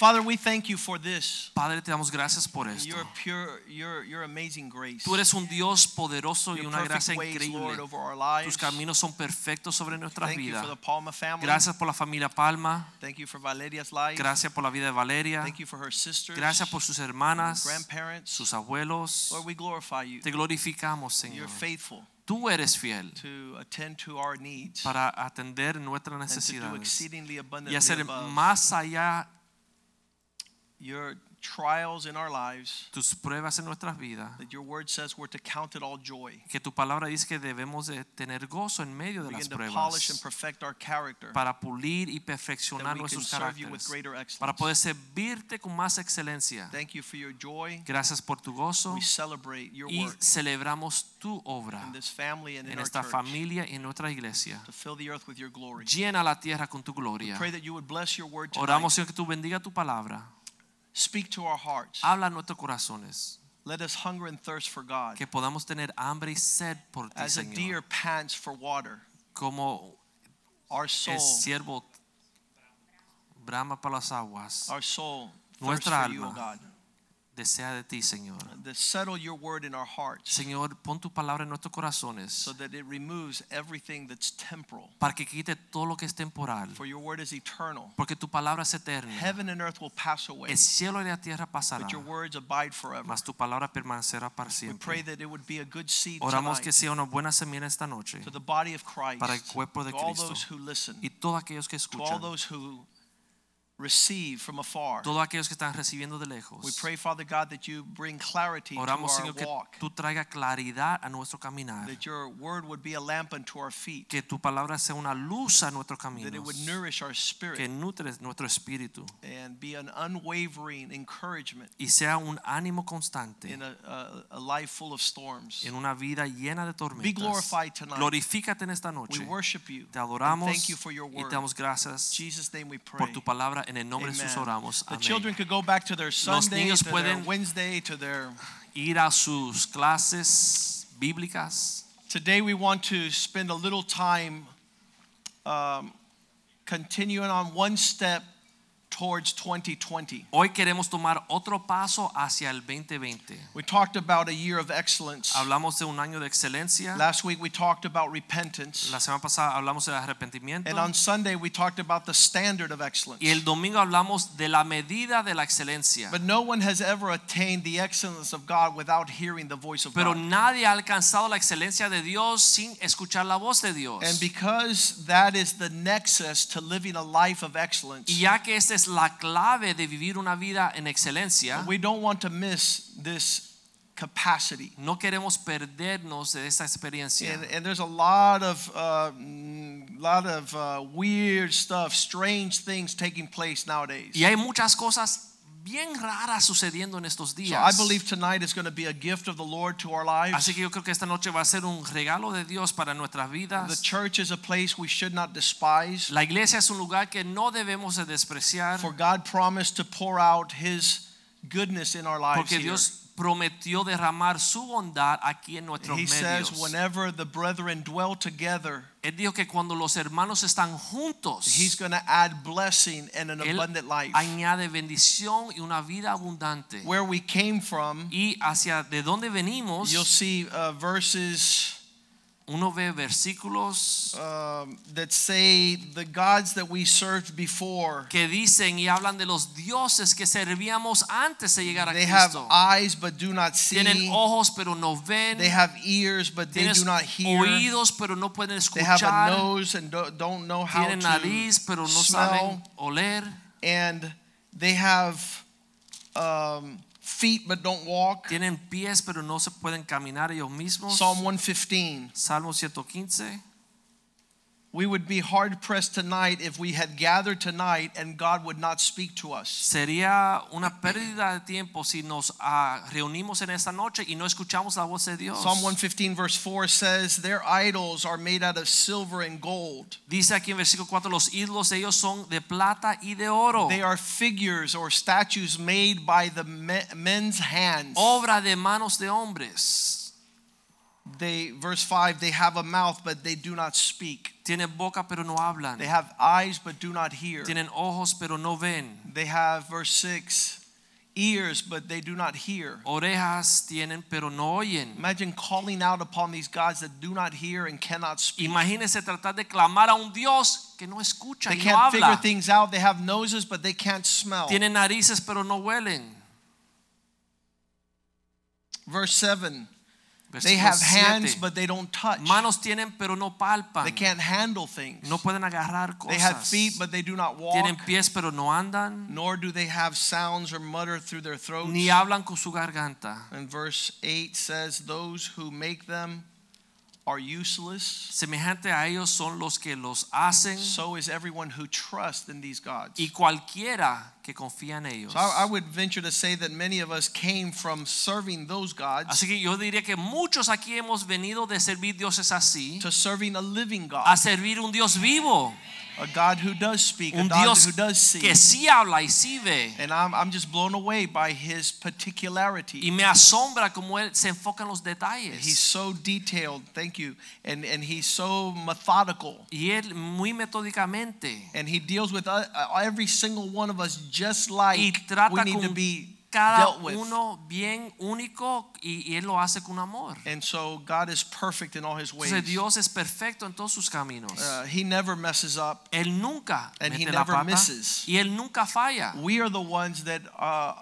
Father, we thank you for this. Padre, te damos gracias por esto. Your pure, your, your amazing grace. Tú eres un Dios poderoso y una gracia increíble. Lord, over our lives. Tus caminos son perfectos sobre nuestras Thank you vidas. for the Palma family. Gracias por la familia Palma. Thank you for Valeria's life. Gracias por la vida de Valeria. Thank you for her sisters. Gracias por sus hermanas, grandparents. sus abuelos. Lord, we glorify you. Te glorificamos, You're Señor. faithful Tú eres fiel to attend to our needs para atender nuestras and to do necesidades y hacer más allá your trials in our lives. tus pruebas en nuestras vidas. That your word says we're to count it all joy. Que tu palabra dice que debemos de tener gozo en medio de las and pruebas perfect our character. para pulir y perfeccionar nuestros caracteres. para poder servirte con más excelencia. Thank you for your joy. Gracias por tu gozo We celebrate your y work celebramos tu obra in this family and in en our esta church familia y en nuestra iglesia. to fill the earth with your glory. Llena la tierra con tu gloria. Pray that you would bless your word tonight. Oramos Señor que tú bendiga tu palabra. Speak to our hearts. Habla a nuestros corazones. Let us hunger and thirst for God. Que podamos tener hambre y sed por ti, As a deer pants for water, Como our soul, el siervo brama para las aguas. our soul thirsts Nuestra for you, O alma. God. Desea de ti, Señor. To settle your word in our hearts Señor, pon tu palabra en nuestros corazones so that it removes everything that's temporal. para que quite todo lo que es temporal. For your word is eternal. Porque tu palabra es eterna. Heaven and earth will pass away, El cielo y la tierra pasarán, but your words abide forever. mas tu palabra permanecerá para siempre. We pray that it would be a good seed Oramos tonight que sea una buena semilla esta noche to the body of Christ, para el cuerpo de to all Cristo those who listen, y todos aquellos que to all escuchan, those who receive from afar. todos aquellos que están recibiendo de lejos. We pray, Father God, that you bring clarity to our Señor, que walk, tú traiga claridad a nuestro caminar, that your word would be a lamp unto our feet, que tu palabra sea una luz a nuestros that it would nourish our spirit. que nutre nuestro espíritu and be an unwavering encouragement y sea un ánimo constante in a, a, a life full of storms. en una vida llena de tormentas. Be glorified tonight. Glorifícate en esta noche. We worship you. Te and adoramos thank you for your y word. te damos gracias In Jesus' name we pray. por tu palabra. En el nombre de Jesús Amen. oramos. The children could go back to their Sunday, niños to their Wednesday, to their. Ir a sus clases bíblicas. Today we want to spend a little time um, continuing on one step towards 2020. Hoy queremos tomar otro paso hacia el 2020. We talked about a year of excellence. Hablamos de un año de excelencia. Last week we talked about repentance. La semana pasada hablamos del arrepentimiento. And on Sunday we talked about the standard of excellence. Y el domingo hablamos de la medida de la excelencia. But no one has ever attained the excellence of God without hearing the voice of Pero God. nadie ha alcanzado la excelencia de Dios sin escuchar la voz de Dios. And because that is the nexus to living a life of excellence, Y ya que esta es la clave de vivir una vida en excelencia, we don't want to miss this capacity. no queremos perdernos de esta experiencia. And, and there's a lot of uh, mm, lot of uh, weird stuff, strange things taking place nowadays. Y hay muchas cosas bien raras sucediendo en estos So I believe tonight is going to be a gift of the Lord to our lives. Así que yo creo que esta noche va a ser un regalo de Dios para nuestras vidas. The church is a place we should not despise. La iglesia es un lugar que no debemos de despreciar For God promised to pour out His goodness in our lives. porque. Dios prometió derramar su bondad aquí en nuestros He says, whenever the brethren dwell together, Él dijo que cuando los hermanos están juntos, He's going to add blessing and an Él abundant life. añade bendición y una vida abundante. Where we came from, Y hacia de dónde venimos, you'll see uh, verses uno ve versículos um, that say the gods that we served before. que dicen y hablan de los dioses que servíamos antes de llegar a They have eyes but do not see. Tienen ojos pero no ven. They have ears but they do not hear. oídos pero no pueden escuchar. They have a nose and do- don't know how Tienen to nariz pero no smell. saben oler. And they have um, feet but don't walk. Tienen pies pero no se pueden caminar ellos mismos. Psalm 115. Salmo 115. We would be hard pressed tonight if we had gathered tonight and God would not speak to us. Sería una pérdida de tiempo si nos ah, reunimos en esta noche y no escuchamos la voz de Dios. Psalm 115, verse 4 says, Their idols are made out of silver and gold. Dice aquí en versículo 4, los ídolos de ellos son de plata y de oro. They are figures or statues made by the men's hands. Obra de manos de hombres. They, verse 5, they have a mouth, but they do not speak. Tienen boca pero no hablan. They have eyes, but do not hear. Tienen ojos pero no ven. They have, verse 6, ears, but they do not hear. Orejas tienen pero no oyen. Imagine calling out upon these gods that do not hear and cannot speak. Imagínense tratar de clamar a un Dios que no escucha They y no can't figure habla. things out. They have noses, but they can't smell. Tienen narices pero no huelen. Verse 7 They have hands, but they don't touch. Manos tienen pero no palpan. They can't handle things. No pueden agarrar cosas. They have feet, but they do not walk. Tienen pies pero no andan. Nor do they have sounds or mutter through their throats. Ni hablan con su garganta. And verse 8 says, Those who make them are useless. Semejante a ellos son los que los hacen So is everyone who trusts in these gods. y cualquiera que confía en ellos. So I, I would venture to say that many of us came from serving those gods Así que yo diría que muchos aquí hemos venido de servir dioses así to serving a living God, a servir un Dios vivo, a God who does speak, a God Dios who does see. que sí habla y sí ve. And I'm, I'm just blown away by his particularity. Y me asombra cómo él se enfoca en los He's so detailed, thank you, and, and he's so methodical. Y él muy metódicamente And he deals with uh, every single one of us just like we need to be cada dealt with. uno bien único y, y él lo hace con amor. And so God is perfect in all his ways. Entonces Dios es perfecto en todos sus caminos. Uh, he never messes up. Él nunca And he mete la never pata misses. y él nunca falla. We are the ones that uh,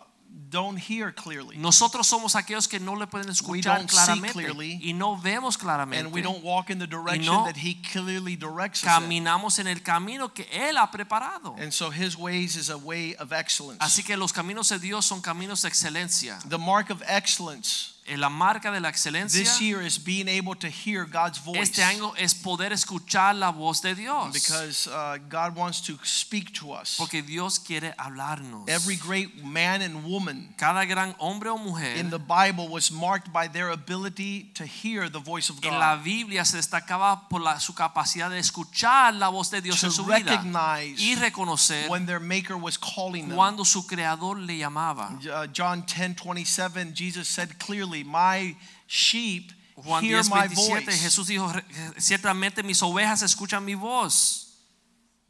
don't hear clearly. Nosotros somos aquellos que no le pueden escuchar claramente clearly. y no vemos claramente. And we don't walk in the direction no that he clearly directs us in. Caminamos en el camino que él ha preparado. And so his ways is a way of excellence. Así que los caminos de Dios son caminos de excelencia. The mark of excellence En la marca de la excelencia this year is being able to hear God's voice. este año es poder escuchar la voz de Dios. Because uh, God wants to speak to us. Porque Dios quiere hablarnos. Every great man and woman Cada gran hombre o mujer in the Bible was marked by their ability to hear the voice of en la God. Biblia se destacaba por la- su capacidad de escuchar la voz de Dios en su vida y reconocer when their maker was calling them. cuando su creador le llamaba. Uh, John 10 27, Jesus said clearly, My sheep Juan hear 10, my 27, voice. Jesús dijo, "Re- ciertamente mis ovejas escuchan mi voz.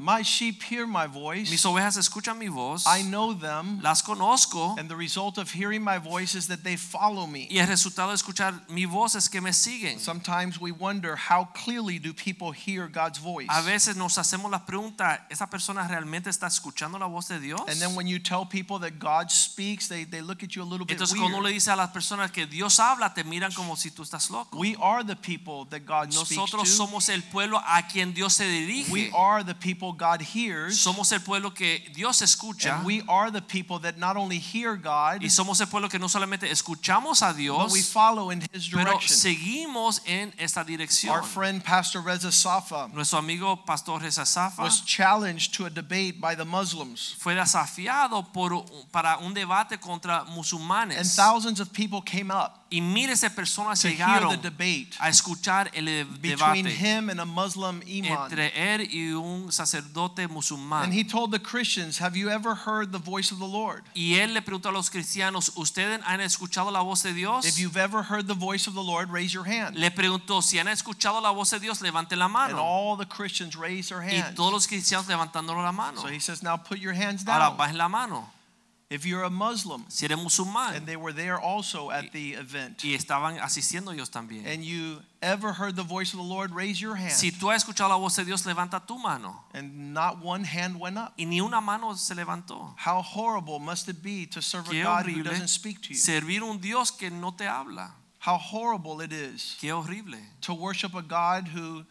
My sheep hear my voice. Mis ovejas escuchan mi voz. I know them. Las conozco. And the result of hearing my voice is that they follow me. Y el resultado de escuchar mi voz es que me siguen. Sometimes we wonder how clearly do people hear God's voice? A veces nos hacemos la pregunta, ¿esa persona realmente está escuchando la voz de Dios? And then when you tell people that God speaks, they, they look at you a little bit Entonces cuando le weird. dice a las personas que Dios habla, te miran como si tú estás loco. We are the people that God speaks to. Nosotros somos el pueblo a quien Dios se dirige. We are the people God hears. Somos el pueblo que Dios escucha. And we are the people that not only hear God, Y somos el pueblo que no solamente escuchamos a Dios, but we follow in His direction. pero seguimos en esta dirección. Our friend Pastor Reza Safa Nuestro amigo Pastor Reza Safa was challenged to a debate by the Muslims. fue desafiado por, para un debate contra musulmanes. And thousands of people came up Y miles de personas llegaron a escuchar el between debate him and a Muslim imam. entre él y un sacerdote And musulmán. he told the Christians, Have you ever heard the voice of the Lord? Y él le preguntó a los cristianos, ¿ustedes han escuchado la voz de Dios? If you've ever heard the voice of the Lord, raise your hand. Le preguntó, si han escuchado la voz de Dios, levanten la mano. And all the Christians raised their hands. Y todos los cristianos levantando la mano. So he says, Now put your hands down." Ahora bajen la mano. If you're a Muslim, Si eres musulmán and they were there also at the event, y estaban asistiendo ellos también. and you ever heard the voice of the Lord, raise your hand. Si tú has escuchado la voz de Dios, levanta tu mano. And not one hand went up. Y ni una mano se levantó. How horrible must it be to serve a God who doesn't speak to you? servir un Dios que no te habla. How horrible it is Qué horrible. to worship a God who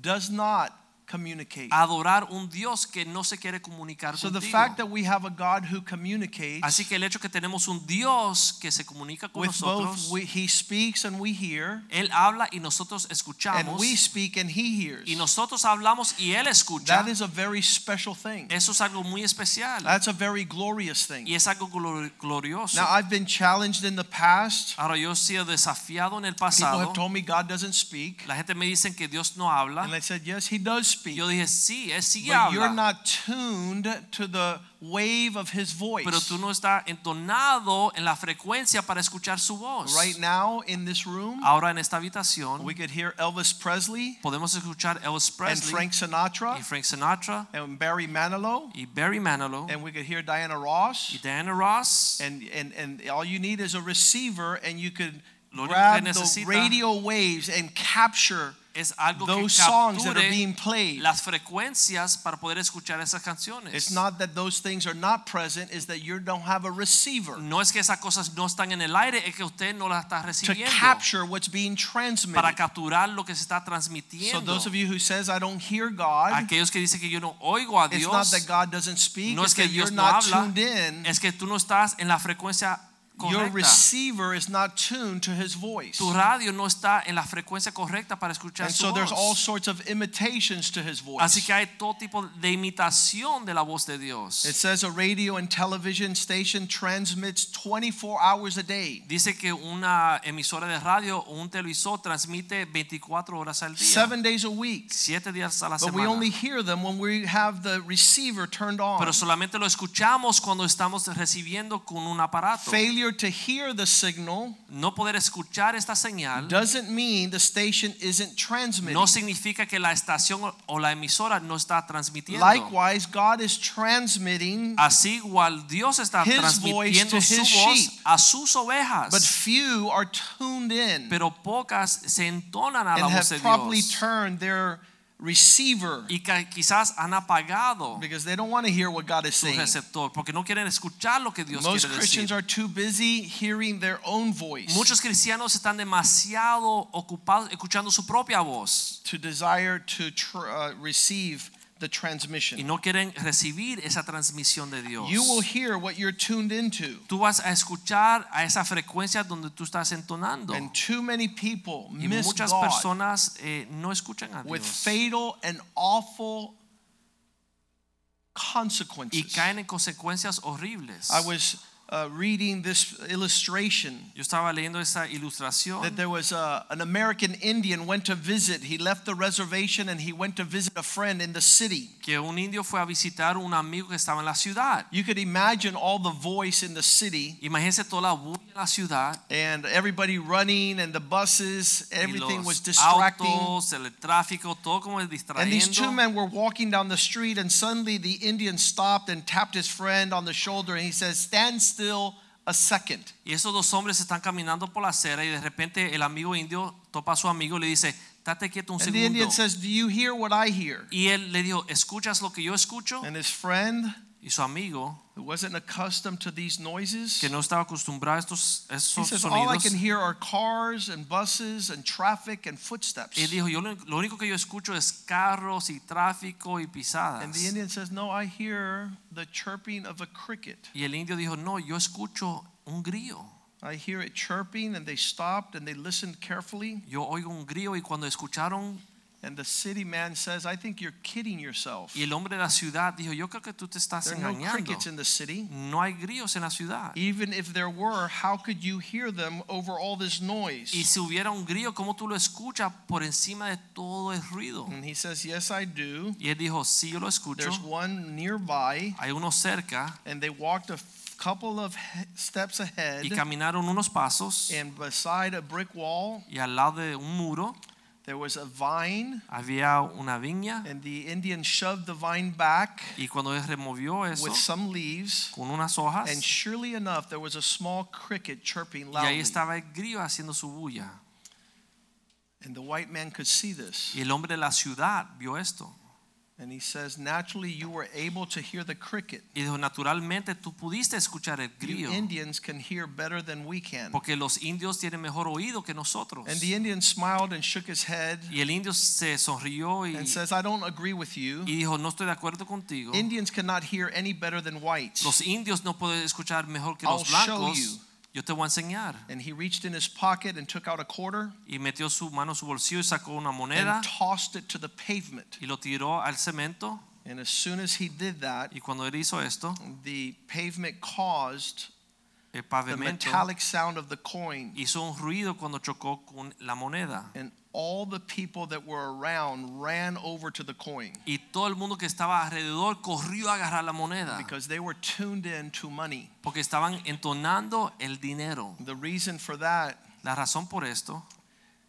does not communicate. adorar un Dios que no se quiere comunicar So the fact that we have a God who communicates Así que el hecho que tenemos un Dios que se comunica con with nosotros, both we, he speaks and we hear, él habla y nosotros escuchamos. and we speak and he hears. y nosotros hablamos y él escucha. That is a very special thing. Eso es algo muy especial That's a very glorious thing. y es algo glor- glorioso. Now I've been challenged in the past. Ahora yo he sido desafiado en el pasado. People have told me God doesn't speak. La gente me dice que Dios no habla. And I said, yes, he does speak. Yo dije, sí, él sí But you're habla. not tuned to the wave of his voice. Pero tú no estás entonado en la frecuencia para escuchar su voz. Right now in this room, Ahora en esta habitación we could hear Elvis Presley podemos escuchar Elvis Presley, and Frank Sinatra y Frank Sinatra and Barry Manilow. y Barry Manilow And we could hear Diana Ross. y Diana Ross. And, and, and all you need is a receiver, and you could grab the radio waves and capture Es algo que those songs that are being played. las frecuencias para poder escuchar esas canciones. It's not that those things are not present, is that you don't have a receiver No es que esas cosas no están en el aire, es que usted no las está to capture what's being transmitted. para capturar lo que se está transmitiendo. So those of you who says I don't hear God, Aquellos que dicen que yo no oigo a Dios. it's not that God doesn't speak, no it's es que that you're no not habla, tuned in. es que tú no estás en la frecuencia Your correcta. receiver is not tuned to his voice. Tu radio no está en la frecuencia correcta para escuchar And su so there's all voz. sorts of imitations to his voice. Así que hay todo tipo de imitación de la voz de Dios. It says a radio and television station transmits 24 hours a day, Dice que una emisora de radio o un televisor transmite 24 horas al día, seven days a week. siete días a la But we semana. only hear them when we have the receiver turned on. Pero solamente lo escuchamos cuando estamos recibiendo con un aparato. Failure to hear the signal No poder escuchar esta señal doesn't mean the station isn't transmitting. no significa que la estación o la emisora no está transmitiendo. Likewise, God is transmitting, Así igual Dios está His transmitiendo voice to su his voz sheep. a sus ovejas, but few are tuned in pero pocas se entonan a la voz have de probably Dios turned their receiver y quizás han apagado because they don't want to hear what God is saying. receptor porque no quieren escuchar lo que Dios Most quiere Christians decir. are too busy hearing their own voice Muchos cristianos están demasiado ocupados escuchando su propia voz to desire to uh, receive the y transmission. no quieren recibir esa transmisión de Dios. You will hear what you're tuned into. Tú vas a escuchar a esa frecuencia donde tú estás entonando. And too many people Y miss muchas God personas eh, no escuchan a with fatal and awful consequences. y consequences. caen en consecuencias horribles. I was uh, reading this illustration Yo estaba leyendo esa that there was a, an American Indian went to visit. He left the reservation and he went to visit a friend in the city. que un indio fue a visitar un amigo que estaba en la ciudad. You could imagine all the voice in the city Imagínense toda la bulla en la ciudad. and everybody running and the buses, everything was distracting. autos, el tráfico, todo como And these two men were walking down the street, and suddenly the Indian stopped and tapped his friend on the shoulder, and he says, Stand still a second. Y esos dos hombres están caminando por la acera y de repente el amigo indio topa a su amigo y le dice, date quieto un And the segundo. Indian says, Do you hear what I hear? Y él le dijo, ¿escuchas lo que yo escucho? And his friend, Y su amigo, who wasn't accustomed to these noises, que no estaba acostumbrado a estos, he esos says, All I can hear are cars and buses and traffic and footsteps. él dijo, yo lo único que yo escucho es carros y tráfico y pisadas. And the Indian says, No, I hear the chirping of a cricket. Y el indio dijo, no, yo escucho un grillo. I hear it chirping, and they stopped and they listened carefully. Yo oigo un grillo y cuando escucharon, And the city man says, I think you're kidding yourself. y el hombre de la ciudad dijo, yo creo que tú te estás There are no crickets in the city. No hay grillos en la ciudad. Even if there were, how could you hear them over all this noise? Y si hubiera un grillo, ¿cómo tú lo escuchas por encima de todo el ruido? And he says, Yes, I do. Y él dijo, sí, yo lo escucho. There's one nearby. Hay uno cerca And they walked a couple of steps ahead. y caminaron unos pasos And beside a brick wall, y al lado de un muro there was a vine. había una viña And the Indian shoved the vine back y cuando él removió eso with some leaves. con unas hojas And surely enough, there was a small cricket chirping y ahí loudly. estaba el grillo haciendo su bulla. And the white man could see this. Y el hombre de la ciudad vio esto. And he says, naturally, you were able to hear the cricket. Y dijo, naturalmente tú pudiste escuchar el grillo. You. Indians can hear better than we can. Porque los indios tienen mejor oído que nosotros. And the Indian smiled and shook his head Y el indio se sonrió y, and says, I don't agree with you. y dijo, no estoy de acuerdo contigo. Indians cannot hear any better than whites. Los indios no pueden escuchar mejor que I'll los show blancos. you. Yo te voy a enseñar. And he reached in his pocket and took out a quarter Y metió su mano su bolsillo y sacó una moneda and tossed it to the pavement. y lo tiró al cemento. And as soon as he did that, Y cuando él hizo esto, the pavement caused el the metallic sound of the coin. hizo un ruido cuando chocó con la moneda. And all the people that were around ran over to the coin Y todo el mundo que estaba alrededor corrió a agarrar la moneda because they were tuned in to money. porque estaban entonando el dinero. The reason for that, La razón por esto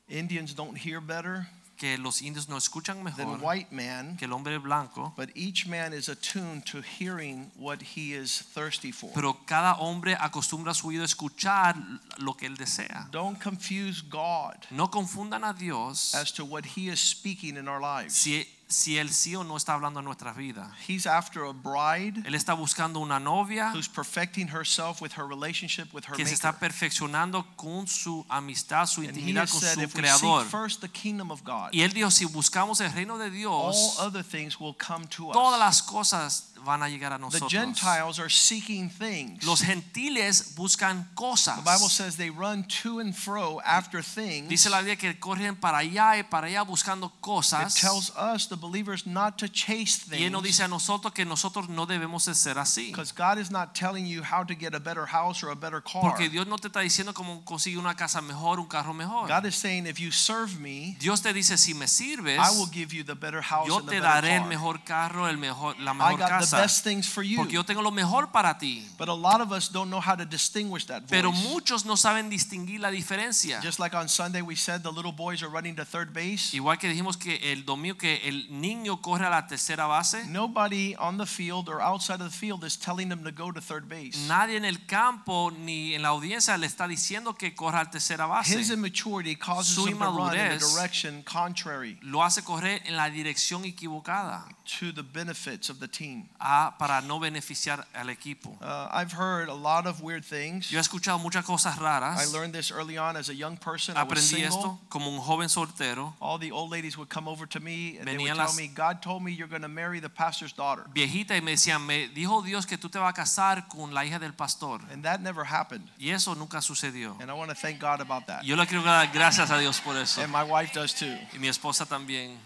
Indians don't hear better que los indios no escuchan than mejor white man, que el hombre blanco, but each man is attuned to hearing what he is thirsty for. pero cada hombre acostumbra su oído a escuchar lo que él desea. Don't confuse God No confundan a Dios as to what he is speaking in our lives. si, si él sí o no está hablando en nuestras vidas. He's after a bride Él está buscando una novia who's perfecting herself with her relationship with her que se maker. está perfeccionando con su amistad, su And he intimidad has con said su if we creador. seek first the kingdom of God, Y él dijo, si buscamos el reino de all Dios, other things will come to todas us. las cosas van a llegar a The. Gentiles are seeking things. Los gentiles buscan cosas. The Bible says they run to and fro after things. Dice la Biblia que corren para allá y para allá buscando cosas. It tells us, the believers, not to chase Y él nos things dice a nosotros que nosotros no debemos de ser así. because God is not telling you how to get a better house or a better car. Porque Dios no te está diciendo cómo conseguir una casa mejor, un carro mejor. God is saying, if you serve me, Dios te dice, si me sirves, I will give you the better house yo and the te daré el mejor carro, el mejor, la mejor casa. Best things for you. Porque yo tengo lo mejor para ti. But a lot of us don't know how to distinguish that Pero muchos no saben distinguir la diferencia. Just like on Sunday we said the little boys are running to third base. Igual que dijimos que el domingo que el niño corre a la tercera base, Nobody on the field or outside of the field is telling them to go to third base. nadie en el campo ni en la audiencia le está diciendo que corra a tercera base. His immaturity causes Su him to run in a inmadurez direction contrary Lo hace correr en la dirección equivocada to the benefits of the team. A- para no beneficiar al equipo. Uh, I've heard a lot of weird things. Yo he escuchado muchas cosas I raras. learned this early on as a young person. I Aprendí esto como un joven soltero. All the old ladies would come over to me and they would Venían tell las- me, God told me you're going to marry the pastor's daughter. Viejita y me decían, me dijo Dios que tú te vas a casar con la hija del pastor. And that never happened. Y eso nunca sucedió. And I want to thank God about that. Yo le quiero dar gracias a Dios por eso. And my wife does too. Y mi esposa también.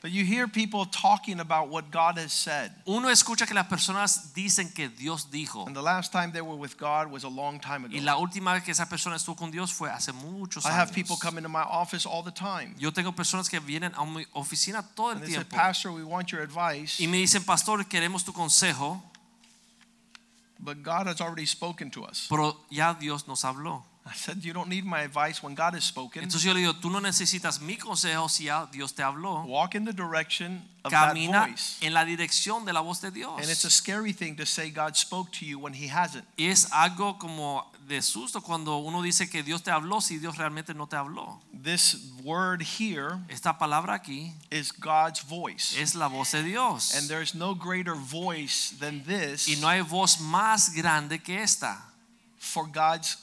But you hear people talking about what God has said. Uno escucha que las personas dicen que Dios dijo. And the last time they were with God was a long time ago. Y la última vez que esa persona estuvo con Dios fue hace muchos años. I have people come into my office all the time. Yo tengo personas que vienen a mi oficina todo el tiempo. And they say. Pastor, we want your advice. Y me dicen, pastor, queremos tu consejo, But God has already spoken to us. pero ya Dios nos habló. I said, You don't need my advice when God has spoken. Entonces yo le digo, tú no necesitas mi consejo si ya Dios te habló. Walk in the direction of that Camina voice. en la dirección de la voz de Dios. And it's a scary thing to say God spoke to you when He hasn't. Y es algo como de susto cuando uno dice que Dios te habló si Dios realmente no te habló. This word here Esta palabra aquí is God's voice. es la voz de Dios. And there's no greater voice than this Y no hay voz más grande que esta for God's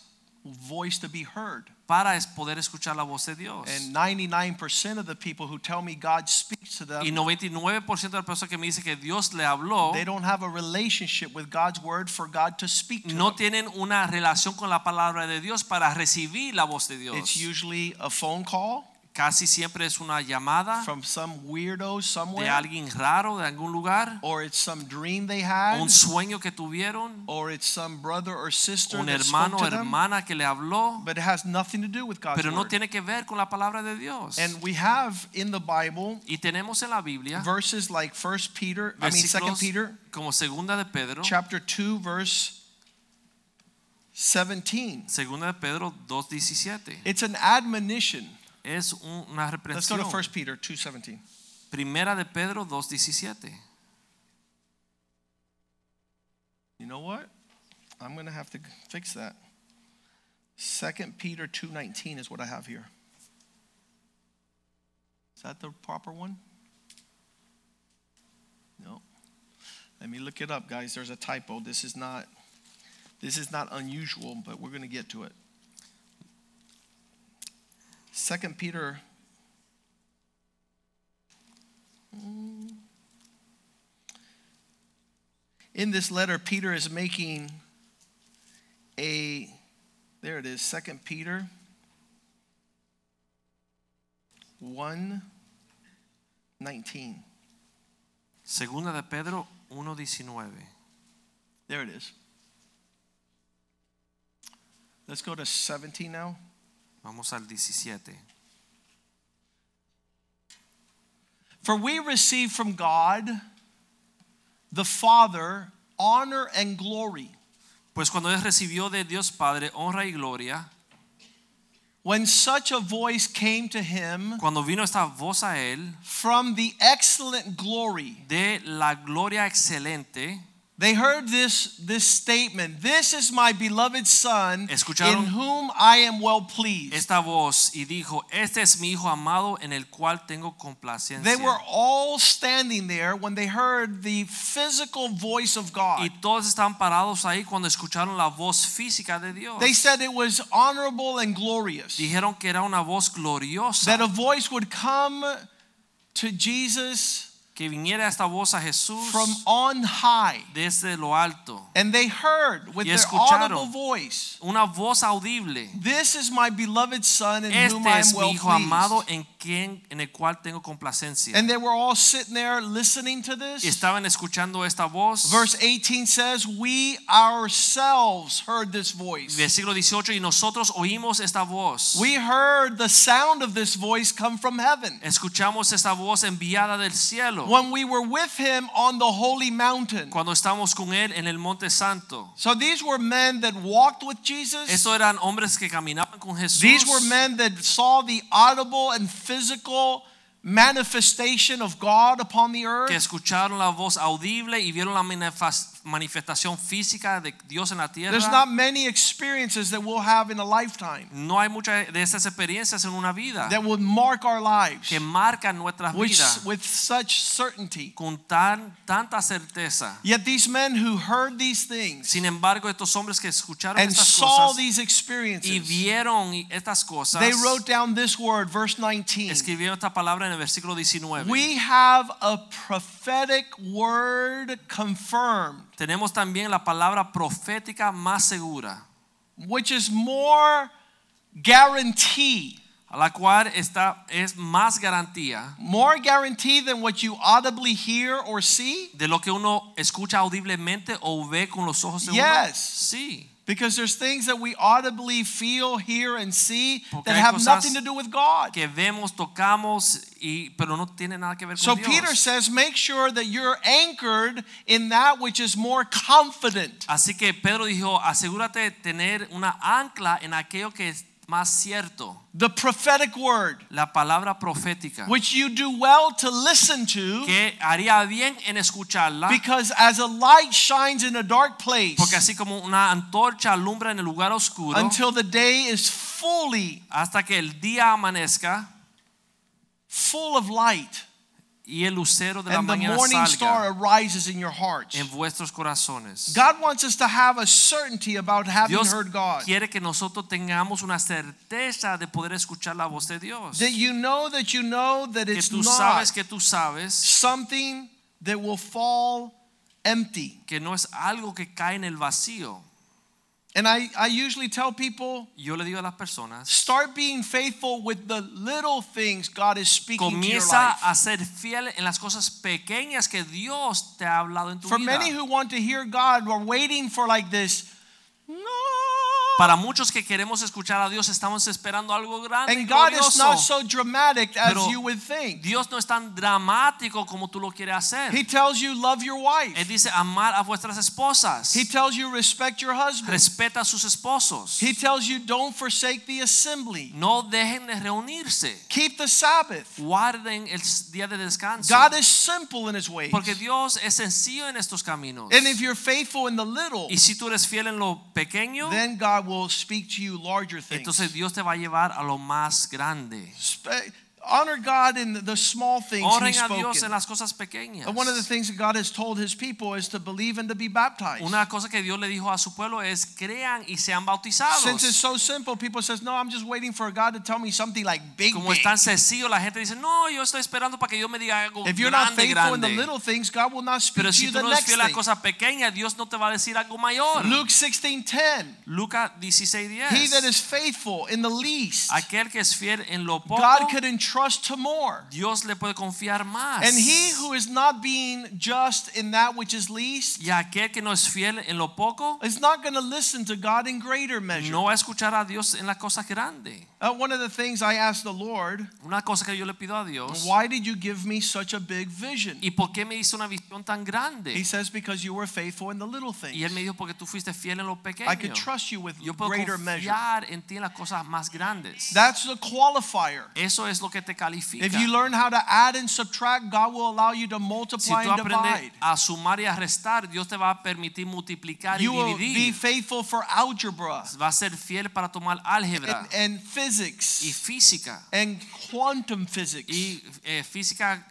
voice to be heard. para es poder escuchar la voz de Dios. And 99% of the people who tell me God speaks to them. Y them, 99% de las personas que me dicen que Dios le habló they don't have a relationship with God's word for God to speak to no them. tienen una relación con la palabra de Dios para recibir la voz de Dios. It's usually a phone call Casi siempre es una llamada from some weirdo de somewhere, alguien raro de algún lugar, or it's some dream they had, un sueño que tuvieron, or it's some brother or sister un hermano o hermana que le habló, but it has nothing to do with God's pero no word. tiene que ver con la palabra de Dios. And we have in the Bible Y tenemos en la Biblia verses like First Peter, I mean Second Peter, como segunda de Pedro, chapter two, verse seventeen. segunda de Pedro 2:17. It's an admonition. Es un- una Let's go to reprensión. First Peter two seventeen. Primera de Pedro 2:17. You know what? I'm going to have to fix that. Second Peter 2:19 is what I have here. Is that the proper one? No. Let me look it up, guys. There's a typo. This is not this is not unusual, but we're going to get to it. Second Peter mm, In this letter Peter is making a there it is, Second Peter 1 19. Segunda de Pedro 1:19. There it is. Let's go to 17 now. Vamos al 17. For we receive from God the Father honor and glory Pues cuando él recibió de Dios Padre honra y gloria, when such a voice came to him cuando vino esta voz a él from the excellent glory. de la gloria excelente, They heard this, this statement This is my beloved Son Escucharon in whom I am well pleased. esta voz y dijo, este es mi hijo amado en el cual tengo complacencia. They were all standing there when they heard the physical voice of God. Y todos estaban parados ahí cuando escucharon la voz física de Dios. They said it was honorable and glorious. Dijeron que era una voz gloriosa. That a voice would come to Jesus que viniera esta voz a Jesús from on high. desde lo alto. And they heard with Y their escucharon. audible voice, Una voz audible. This is my beloved Son in whom Este I es am well mi hijo amado en quien en el cual tengo complacencia. And they were all sitting there listening to Y this. estaban escuchando esta voz. Verse 18 says, We ourselves heard this voice. Versículo 18 y nosotros oímos esta voz. We heard the sound of this voice come from heaven Escuchamos esta voz enviada del cielo when we were with him on the holy mountain. cuando estamos con él en el monte santo. So these were men that walked with Jesus. Estos eran hombres que caminaban con Jesús. These were men that saw the audible and physical manifestation of God upon the earth. que escucharon la voz audible y vieron la manifas- manifestación física de Dios en la tierra. There's not many experiences that we'll have in a lifetime no hay muchas de esas experiencias en una vida that would mark our lives que marcan nuestras which, vidas with such certainty. con tan, tanta certeza. Yet these men who heard these things Sin embargo, estos hombres que escucharon and estas saw cosas these y experiences, vieron estas cosas, they wrote down this word, verse 19. escribieron esta palabra en el versículo 19. We have a prophetic word confirmed, Tenemos también la palabra profética más segura, which is more guarantee, a la cual está, es más garantía more guarantee than what you audibly hear or see. de lo que uno escucha audiblemente o ve con los ojos de uno. Yes. Sí, Because there's things that we audibly feel, hear, and see Porque that have nothing to do with God. que vemos, tocamos, y, pero no tiene nada que ver con So Dios. Peter says, make sure that you're anchored in that which is more confident. Así que Pedro dijo, asegúrate de tener una ancla en aquello que es más cierto, The prophetic word, la palabra profética, which you do well to listen to, que haría bien en escucharla, because as a light shines in a dark place porque así como una antorcha alumbra en el lugar oscuro, until the day is fully hasta que el día amanezca full of light y el lucero de la and the mañana morning star salga arises in your hearts. en vuestros corazones. God wants us to have a certainty about having Dios heard God. quiere que nosotros tengamos una certeza de poder escuchar la voz de Dios. That you know that you know that Que it's tú not que tú sabes something that will fall empty. que no es algo que cae en el vacío. And I, I usually tell people Yo le digo a las personas, start being faithful with the little things God is speaking to your comienza a ser fiel en las cosas pequeñas que Dios te ha hablado en tu For vida. many who want to hear God are waiting for like this. No. Para muchos que queremos escuchar a Dios estamos esperando algo grande y And God is not so dramatic as Pero you would think. Dios no es tan dramático como tú lo quieres hacer. He tells you love your wife. Él dice amar a vuestras esposas. He tells you respect your husband. Respeta a sus esposos. He tells you don't forsake the assembly. No dejen de reunirse. Keep the Sabbath. Guarden el día de descanso. God is simple in his ways. Porque Dios es sencillo en estos caminos. And if you're faithful in the little, Y si tú eres fiel en lo pequeño, then God will speak to you larger things. entonces Dios te va a llevar a lo más grande. Honor God in the small things He's Honren a Dios spoken. en las cosas pequeñas. And one of the things that God has told His people is to believe and to be baptized. Una cosa que Dios le dijo a su pueblo es crean y sean bautizados. Since it's so simple, people says, "No, I'm just waiting for God to tell me something like big." Como big." es tan sencillo, la gente dice, no, yo estoy esperando para que Dios me diga algo If you're not grande, faithful in the little things, God will not speak Pero to si you tú the no next fiel a las thing. cosas pequeñas, Dios no te va a decir algo mayor. Luke 16:10. Lucas 16:10. He that is faithful in the least, Aquel que es fiel en lo poco, God could entrust to more. Dios le puede confiar más. And he who is not being just in that which is least y aquel que no es fiel en lo poco, is not going to listen to God in greater measure. no va a escuchar a Dios en las cosas grandes. Uh, one of the things I asked the Lord, Una cosa que yo le pido a Dios, why did you give me such a big vision? ¿y por qué me hizo una visión tan grande? He says, because you were faithful in the little things. Y él me dijo, porque tú fuiste fiel en lo I could trust you with Yo puedo greater measure. confiar en ti en las cosas más grandes. That's the qualifier. Eso es lo que te califica. If you learn how to add and subtract, God will allow you to multiply Si tú and aprendes divide. a sumar y a restar, Dios te va a permitir multiplicar y dividir. You will be faithful for algebra Va a ser fiel para tomar álgebra and, and y física. and quantum physics. Y eh, física,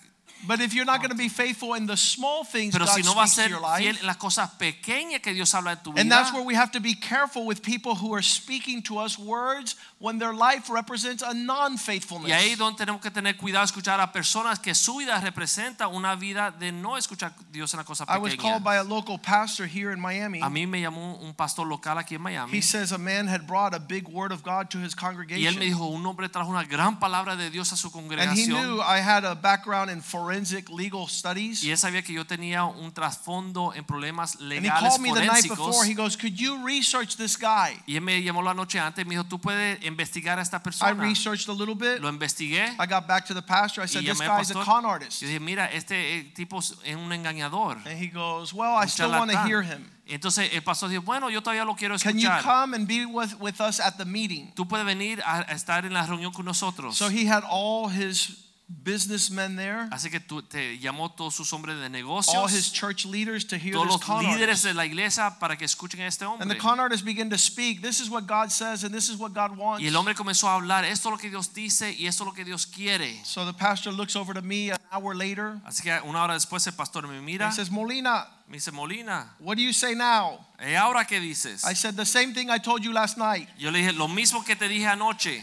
But if you're not going to be faithful in the small things pero God si no speaks to ser your fiel life, en las cosas pequeñas que Dios habla en tu vida. and that's where we have to be careful with people who are speaking to us words when their life represents a non-faithfulness. Y ahí es donde tenemos que tener cuidado escuchar a personas que su vida representa una vida de no escuchar a Dios en las cosas I was called by a local pastor here in Miami. A mí me llamó un pastor local aquí en Miami He says a man had brought a big word of God to his congregation. y él me dijo, un hombre trajo una gran palabra de Dios a su congregación. And he knew I had a background in forensic legal studies. Y él sabía que yo tenía un trasfondo en problemas legales And he called me the night before. He goes, Could you research this guy? Y él me llamó la noche antes y me dijo, tú puedes investigar a esta I researched a little bit. Lo investigué. I got back to the pastor. I said, This guy's a con artist. Yo dije, mira, este eh, tipo es un engañador. And he goes, Well, I still want to hear him. Entonces el pastor dijo, bueno, yo todavía lo quiero Can you escuchar. come and be with, with us at the meeting? Tú puedes venir a estar en la reunión con nosotros. So he had all his businessmen there, Así que te llamó todos sus hombres de negocios. all his church leaders to hear todos los con líderes artist. de la iglesia para que escuchen a este And the con artist began to speak. This is what God says, and this is what God wants. Y el hombre comenzó a hablar, esto es lo que Dios dice y esto es lo que Dios quiere. So the pastor looks over to me an hour later. Así que una hora después el pastor me mira, he says, Molina, me dice, Molina, what do you say now? ¿y ahora qué dices? I said, the same thing I told you last night. Yo le dije, lo mismo que te dije anoche.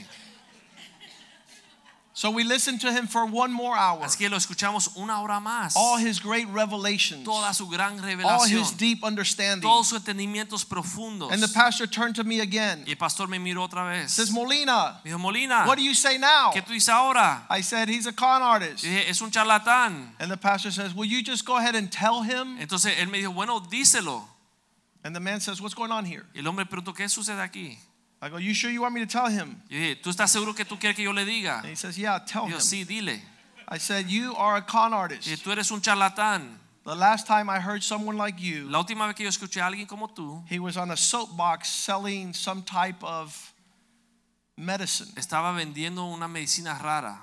So we listened to him for one more hour. Así que lo escuchamos una hora más. All his great revelations, Toda su gran all his deep understanding. todos sus entendimientos profundos. And the pastor turned to me again. Y el pastor me miró otra vez. Says, Molina, dijo, Molina, what do you say now? ¿qué tú dices ahora? I said, he's a con artist. Dije, es un charlatán. And the pastor says, will you just go ahead and tell him? Entonces él me dijo, bueno, díselo. And the man says, what's going on here? Y el hombre preguntó, ¿qué sucede aquí? I go, you sure you want me to tell him? Yo dije, ¿tú estás seguro que tú quieres que yo le diga? And he says, yeah, tell Y him. yo, sí, dile. I said, you are a con Y artist. tú eres un charlatán. The last time I heard someone like you, La última vez que yo escuché a alguien como tú, he was on a soapbox selling some type of medicine. estaba vendiendo una medicina rara.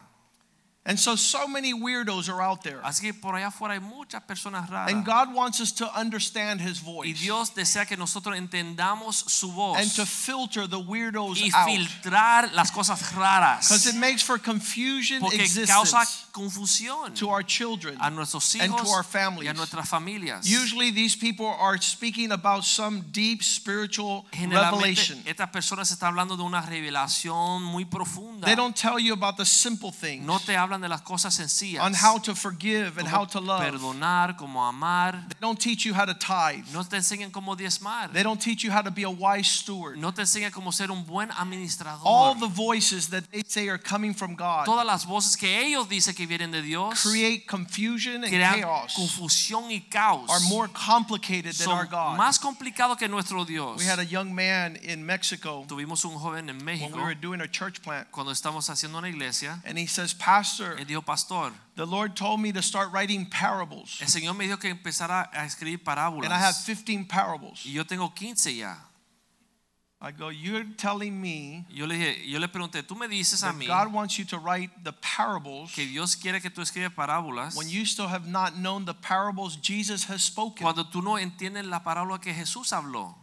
And so, so many weirdos are out there. Así que por allá afuera hay muchas personas raras. And God wants us to understand his Y voice Dios desea que nosotros entendamos su voz and to filter the weirdos y out. filtrar las cosas raras. Because it makes for confusion Porque existence causa confusión to our children. a nuestros and to our families. a nuestras familias. Usually, these people are speaking about some deep spiritual revelation. Estas personas están hablando de una revelación muy profunda. They don't tell you about the simple things No te hablan de las cosas sencillas. on how to forgive and how to love. perdonar, cómo amar. They don't teach you how to tithe. No te enseñan cómo diezmar. They don't teach you how to be a wise steward. No te enseñan cómo ser un buen administrador. All the voices that they say are coming from God Todas las voces que ellos dicen que vienen de Dios create confusion and crean chaos, confusión y caos. are more complicated than our God. más complicados que nuestro Dios. We had a young man in Mexico Tuvimos un joven en México. when we were doing a church plant, cuando estamos haciendo una iglesia. and he says, Pastor, Él dijo, pastor, the Lord told me to start writing parables, el Señor me dijo que empezara a escribir parábolas. and I have 15 parables. Y yo tengo 15 ya. I go, You're telling me Yo le dije, yo le pregunté, tú me dices a mí God wants you to write the parables que Dios quiere que tú escribas parábolas when you still have not known the parables Jesus has spoken. cuando tú no entiendes la parábola que Jesús habló.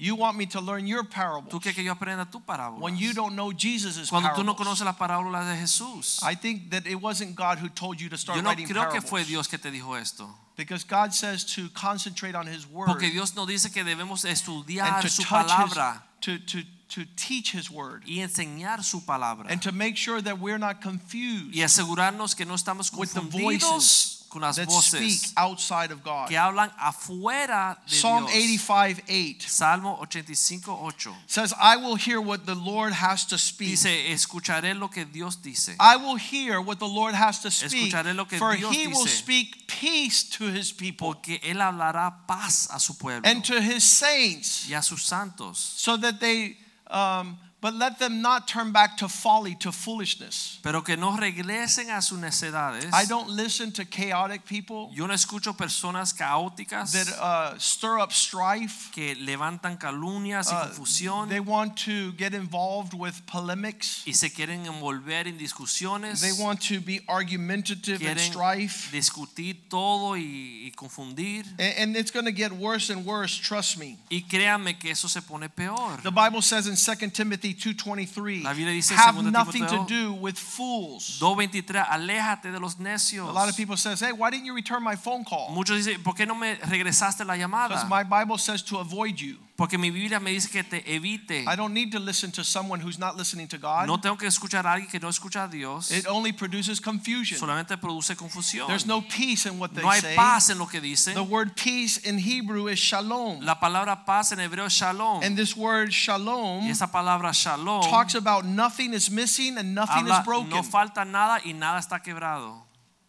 You want me to learn your Tú parables quieres que yo aprenda tu parábola. when you don't know Jesus' Cuando tú no parables. conoces las parábolas de Jesús. I think that it wasn't God who told you to start Yo no writing creo que fue parables. Dios que te dijo esto. Because God says to concentrate on His word Porque Dios nos dice que debemos and estudiar to su touch His, to, to, to teach His word y enseñar su palabra. and to make sure that we're not confused Y asegurarnos que no estamos with the voices con las that speak outside of God. que hablan afuera de Psalm Dios. 85 8 Salmo 85, 8. says, I will hear what the Lord has to speak. Dice, escucharé lo que Dios dice. I will hear what the Lord has to speak, Escucharé lo que for Dios He will dice. speak peace to His people Porque Él hablará paz a su pueblo and to His saints, y a sus santos. so that they, um, but let them not turn back to folly, to foolishness. Pero que no regresen a sus necedades. I don't listen to chaotic people Yo no escucho personas caóticas that uh, stir up strife. que levantan calumnias y Uh, confusión they want to get involved with polemics. y se quieren envolver en discusiones. They want to be argumentative and quieren strife. discutir todo y, y confundir. And, and it's going to get worse and worse, trust me. Y créanme que eso se pone peor. The Bible says in 2 Timothy 2:23, La Biblia dice have 2 nothing to do with fools. 2.23, aléjate de los necios. A lot of people says, "Hey, why didn't you return my phone call?" Muchos dicen, ¿por qué no me regresaste la Because llamada? my Bible says to avoid you. Porque mi Biblia me dice que te evite. I don't need to listen to someone who's not listening to God. No tengo que escuchar a alguien que no escucha a Dios. It only produces confusion. Solamente produce confusión. There's no peace in what they No hay say. paz en lo que dicen. The word peace in Hebrew is shalom. La palabra paz en hebreo es shalom. And this word shalom Y esa palabra shalom talks about nothing is missing and nothing is broken. no falta nada y nada está quebrado.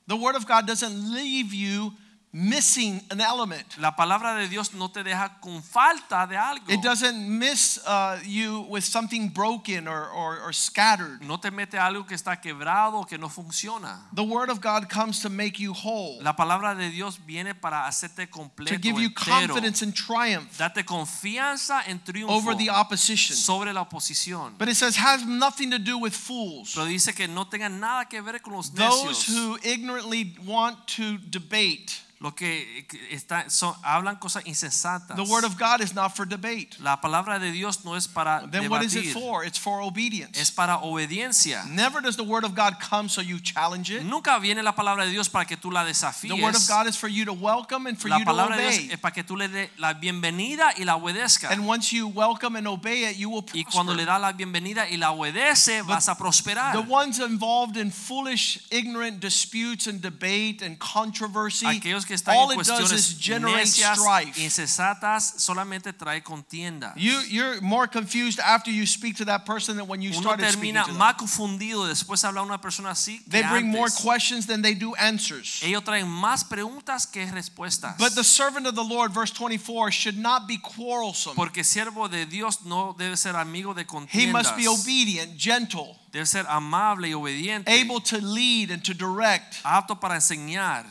The word of God doesn't leave you missing an element. La palabra de Dios no te deja con falta de algo. It doesn't miss uh, you with something broken or, or, or scattered. No te mete algo que está quebrado que no funciona. The word of God comes to make you whole, La palabra de Dios viene para hacerte completo. to give you entero. confidence and triumph Date confianza en triunfo over the opposition. sobre la oposición. But it says, has nothing to do with fools. Pero dice que no tenga nada que ver con los necios. Those who ignorantly want to debate. Los que está, son, hablan cosas insensatas. The word of God is not for debate. La palabra de Dios no es para Then what is it for? It's for obedience. es para obediencia. Never does the word of God come so you challenge it. Nunca viene la palabra de Dios para que tú la desafíes. The word of God is for you to welcome and for la you to obey. La palabra de Dios es para que tú le des la bienvenida y la obedezca. And once you welcome and obey it, you will prosper. Y cuando le das la bienvenida y la obedece, vas a prosperar. The ones involved in foolish, ignorant disputes and debate and controversy, Aquellos que están all en it does cuestiones is generate necias, strife. insensatas, solamente trae contienda. You, you're more confused after you speak to that person than when you Uno started speaking termina to them. más confundido después de hablar a una persona así que They bring more antes. questions than they do answers. Ellos traen más preguntas que respuestas. But the servant of the Lord, verse 24, should not be quarrelsome. Porque siervo de Dios no debe ser amigo de He contiendas. must be obedient, gentle, Debe ser amable y obediente. able to lead and to direct apto para enseñar.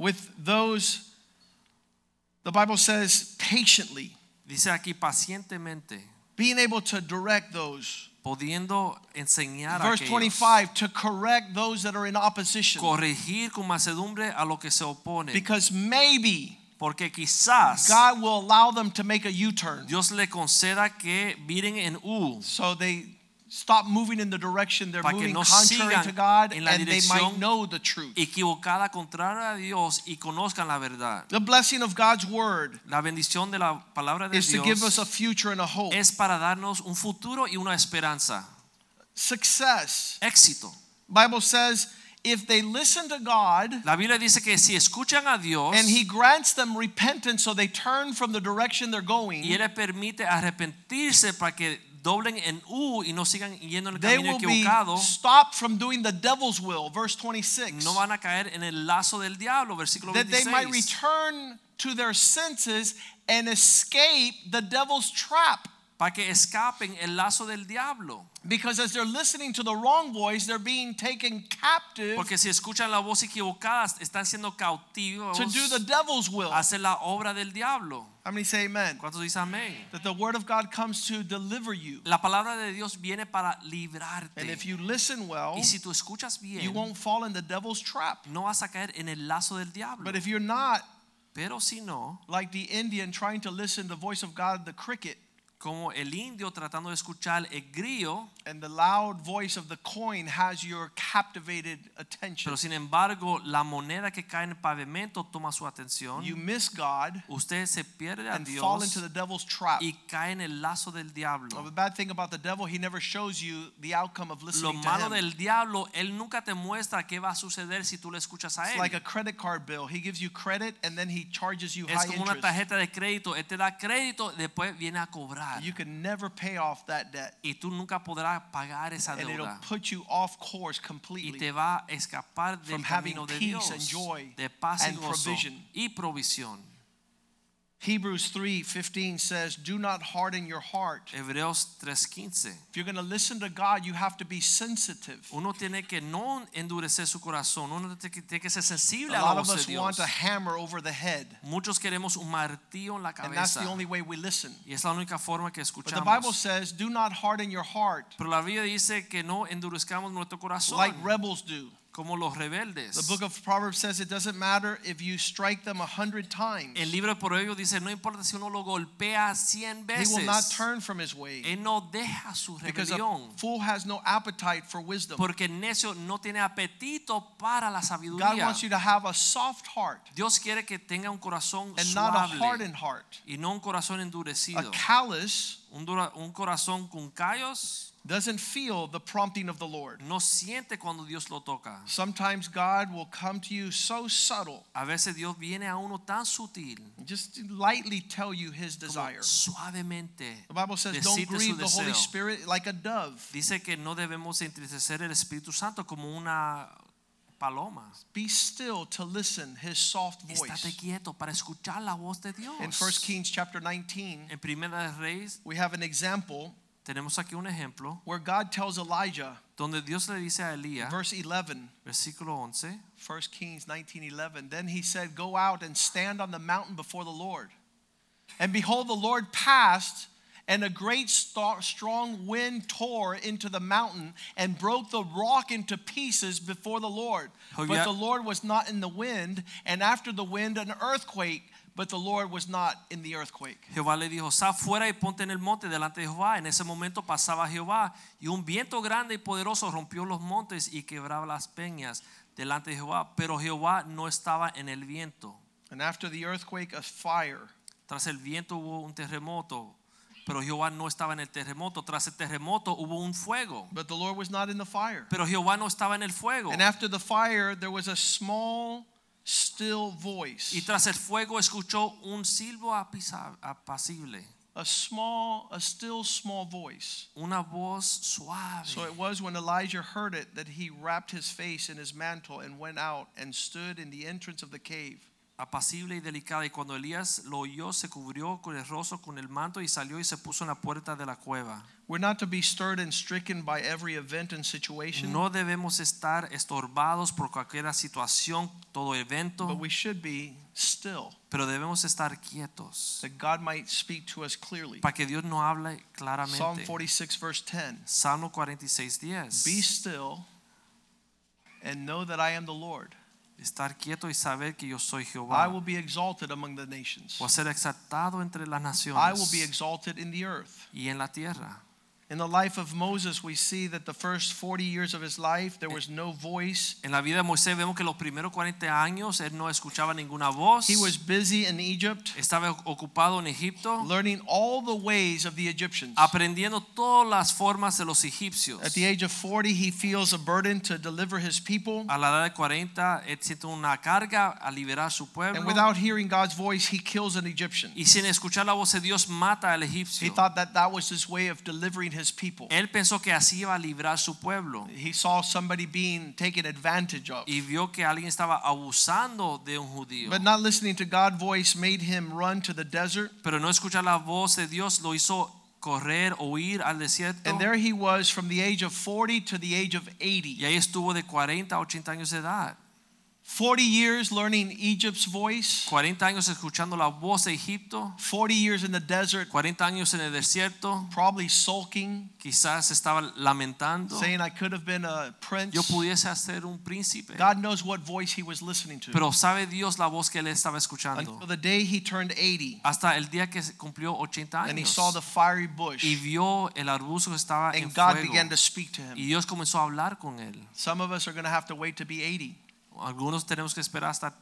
With those, the Bible says, patiently, Dice aquí pacientemente, being able to direct those. pudiendo enseñar Verse aquellos. 25, to correct those that are in opposition. corregir con macedumbre a lo que se opone. Because maybe Porque quizás God will allow them to make a U turn. Dios le conceda que viren en U So they stop moving in the direction they're moving no contrary to God and they might know the truth. equivocada contraria a Dios y conozcan la verdad. The blessing of God's word La bendición de la palabra de is to give us a future and a hope. es para darnos un futuro y una esperanza. Success. Éxito. Bible says if they listen to God La Biblia dice que si escuchan a Dios and he grants them repentance so they turn from the direction they're going, y Él permite arrepentirse para que doblen en U y no sigan yendo en el they camino will be equivocado, stopped from doing the devil's will. Verse 26. no van a caer en el lazo del diablo, versículo That they might 26. return to their senses and escape the devil's trap. Para que escapen el lazo del diablo. Because as they're listening to the wrong voice, they're being taken captive Porque si escuchan la voz equivocada, están siendo cautivos to do the devil's will. hacer la obra del diablo. How many say amen? ¿Cuántos dicen amén? That the word of God comes to deliver you. La palabra de Dios viene para librarte. And if you listen well, y si tú escuchas you won't fall in the devil's trap. no vas a caer en el lazo del diablo. But if you're not Pero si no, like the Indian trying to listen to the voice of God, the cricket, como el indio tratando de escuchar el grillo, and the loud voice of the coin has your captivated attention. pero sin embargo la moneda que cae en el pavimento toma su atención. You miss God Usted se pierde a and fall Dios into the devil's trap. y cae en el lazo del Well, diablo. the bad thing about the devil, he never shows you the outcome of Lo listening to malo him. del diablo, él nunca te muestra qué va a suceder si tú le escuchas a It's él. like a credit card bill. He gives you credit and then he charges you Es high como una tarjeta de crédito, él te da crédito, después viene a cobrar. You can never pay off that debt. Y tú nunca podrás pagar esa And it'll deuda. put you off course Y completely. te va a escapar del From having camino de peace and joy de paz y and gozo provision. y provisión. Hebrews 3:15 says, "Do not harden your heart." Hebreos 3:15. If you're going to listen to God, you have to be sensitive. Uno tiene que no endurecer su corazón, uno tiene que, ser sensible A a la lot of us want Dios. a hammer over the head, Muchos queremos un martillo en la and that's the only way we listen. y es la única forma que But the Bible says, "Do not harden your heart Pero la Biblia dice que no endurezcamos nuestro corazón like rebels do." Como los rebeldes. The book of Proverbs says it doesn't matter if you strike them a hundred times. El libro de Proverbios dice, no importa si uno lo golpea cien veces. He will not turn from his way él no deja su because a rebelión. fool has no appetite for wisdom. Porque el necio no tiene apetito para la sabiduría. God wants you to have a soft heart Dios quiere que tenga un corazón and not a hardened heart. y no un corazón endurecido. A callous Un, un corazón con callos doesn't feel the prompting of the Lord. no siente cuando Dios lo toca. Sometimes God will come to you so subtle, A veces Dios viene a uno tan sutil, just lightly tell you his desire. suavemente. The Bible says, don't grieve the Holy. Spirit like a dove. Dice que no debemos entristecer el Espíritu Santo como una paloma. Be still to listen his soft voice. Estate quieto para escuchar la voz de Dios. In 1 Kings chapter 19, En Primera de Reyes we have an example tenemos aquí un ejemplo where God tells Elijah, donde Dios le dice a Elías, verse 11, versículo 11, 1 Kings 19:11 then he said go out and stand on the mountain before the Lord. And behold the Lord passed and a great strong wind tore into the mountain and broke the rock into pieces before the Lord. But the Lord was not in the wind and after the wind an earthquake but the Lord was not in the earthquake Jehová le dijo, sal fuera y ponte en el monte delante de Jehová. En ese momento pasaba Jehová y un viento grande y poderoso rompió los montes y quebraba las peñas delante de Jehová. Pero Jehová no estaba en el viento. and after the earthquake a fire Tras el viento hubo un terremoto, pero Jehová no estaba en el terremoto. Tras el terremoto hubo un fuego, but the Lord was not in the fire pero Jehová no estaba en el fuego. and after the fire there was a small still voice Y tras el fuego escuchó un silbo apacible, a small, a still small voice. una voz suave. So it was when Elijah heard it that he wrapped his face in his mantle and went out and stood in the entrance of the cave. apacible y delicada. Y cuando Elías lo oyó, se cubrió con el rostro con el manto y salió y se puso en la puerta de la cueva. We're not to be stirred and stricken by every event and situation, No debemos estar estorbados por cualquier situación, todo evento, but we should be still, pero debemos estar quietos that God might speak to us clearly. para que Dios nos hable claramente. Psalm 46, verse 10 Salmo 46, 10. Be still and know that I am the Lord. Estar quieto y saber que yo soy Jehová. I will be exalted among the nations, Voy a ser exaltado entre las naciones. I will be exalted in the earth. y en la tierra. In the life of Moses, we see that the first 40 years of his life, there was no voice. En la vida de Moisés vemos que los primeros 40 años él no escuchaba ninguna voz. He was busy in Egypt, Estaba ocupado en Egipto learning all the ways of the Egyptians. aprendiendo todas las formas de los egipcios. At the age of 40, he feels a burden to deliver his people. A la edad de 40 él siente una carga a liberar su pueblo. And without hearing God's voice, he kills an Egyptian. y sin escuchar la voz de Dios mata al egipcio. He thought that that was his way of delivering his people. Él pensó que así iba a librar su pueblo. He saw somebody being taken advantage of. Y vio que alguien estaba abusando de un judío. But not listening to God's voice made him run to the desert. Pero no escuchar la voz de Dios lo hizo correr o ir al desierto. And there he was from the age of 40 to the age of Y 80, ahí estuvo de 40 a 80 años de edad. 40 years learning Egypt's voice, 40 años escuchando la voz de Egipto, 40 years in the desert, 40 años en el desierto, probably sulking, quizás estaba lamentando. saying, I could have been a prince. Yo pudiese ser un príncipe. God knows what voice he was listening to. Pero sabe Dios la voz que él estaba escuchando. Until the day he turned 80 Hasta el día que cumplió 80 and he saw the fiery bush, y vio el arbusto que estaba en and God fuego began to speak to him. y. Dios comenzó a hablar con él. Some of us are going to have to wait to be 80 Algunos tenemos que esperar hasta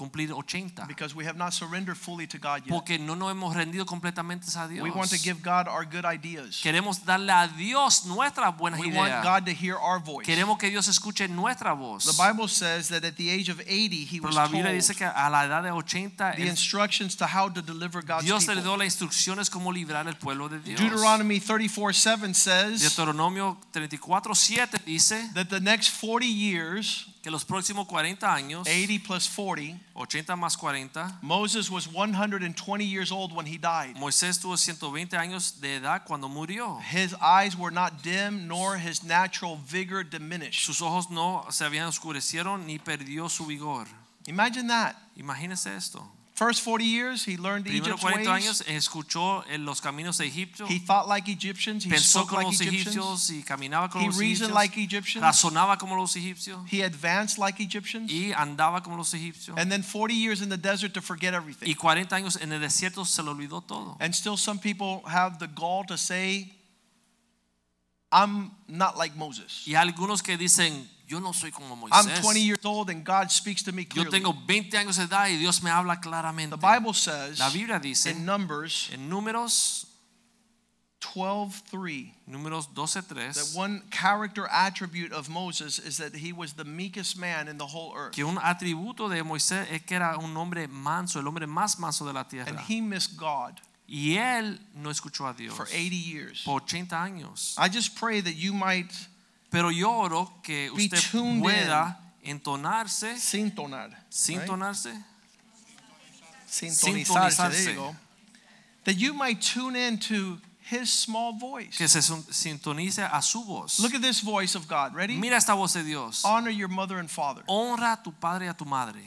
cumplir 80 because we have not surrendered fully to God yet. porque no nos hemos rendido completamente a Dios. We want to give God our good ideas. Queremos darle a Dios nuestras buenas We want ideas. God to hear our voice. Queremos que Dios escuche nuestra voz. The Bible says that at the age of 80 he Pero was la told Biblia dice que a la edad de 80 the instructions to how to deliver God's Dios le dio las instrucciones cómo librar el pueblo de Dios. Deuteronomy 34:7 says Deuteronomio 34:7 dice that the next 40 years, que los próximos 40 años, 80 plus 40, 80 más 40, Moses was 120 years old when he died. Moisés tuvo 120 años de edad cuando murió. His eyes were not dim nor his natural vigor diminished. Sus ojos no se habían oscurecieron ni perdió su vigor. Imagine that. Imagínese esto. First 40 years he learned Primero Egypt's 40 ways. años escuchó en los caminos de Egipto, He thought like Egyptians, he pensó spoke como like los Egyptians, egipcios y caminaba como he los reasoned egipcios, like Egyptians, razonaba como los egipcios he advanced like Egyptians. y andaba como los egipcios. And then 40 years in the desert to forget everything. Y 40 años en el desierto se le olvidó todo. And still, some people have the gall to say, I'm not like Moses. Y algunos que dicen, yo no soy como I'm Moisés. 20 years old and God speaks to me clearly. Yo tengo 20 años de edad y Dios me habla claramente. The Bible says La Biblia dice in Numbers en Números 12:3 Números 12:3 that one character attribute of Moses is that he was the meekest man in the whole earth. que un atributo de Moisés es que era un hombre manso, el hombre más manso de la And tierra. he missed God Y él no escuchó a Dios for 80 years. por 80 años. I just pray that you might Pero yo oro que usted pueda entonarse, right? sintonarse, Sintonizarse. There Sintonizarse. That you might tune in to his small voice. que se sintonice a su voz. Look at this voice of God. Ready? Mira esta voz de Dios. Honor your mother and father. Honra a tu padre y a tu madre.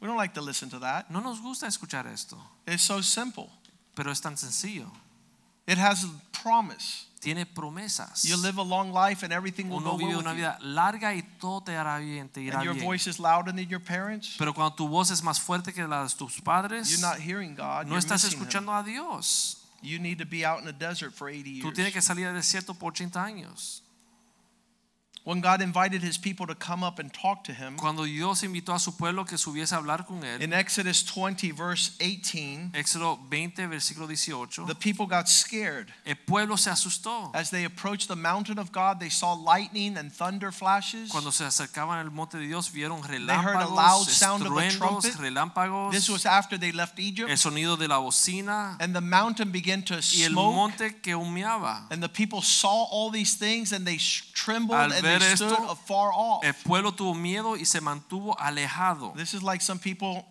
We don't like to listen to that. No nos gusta escuchar esto, It's so simple. pero es tan sencillo. It has a promise. Tiene promesas. You live a long life and everything will Uno go vive well una vida larga y todo te hará bien, te irá And your bien. voice is louder than your parents. Pero cuando tu voz es más fuerte que la de tus padres, You're not hearing God. no You're estás missing him. escuchando a Dios. You need to be out in the desert for 80 Tú years. tienes que salir del desierto por 80 años. When God invited his people to come up and talk to him, Cuando Dios invitó a su pueblo que subiese a hablar con él, in Exodus 20, verse 18, Éxodo 20, versículo 18, the people got scared. el pueblo se asustó. As they approached the mountain of God, they saw lightning and thunder flashes. Cuando se acercaban al monte de Dios, vieron heard a loud relámpagos, sound of a estruendos, trumpet. relámpagos, This was after they left Egypt. el sonido de la bocina And the mountain began to smoke. y el monte que humeaba. And the people saw all these things and they trembled and stood esto. El pueblo tuvo miedo y se mantuvo alejado. This is like some people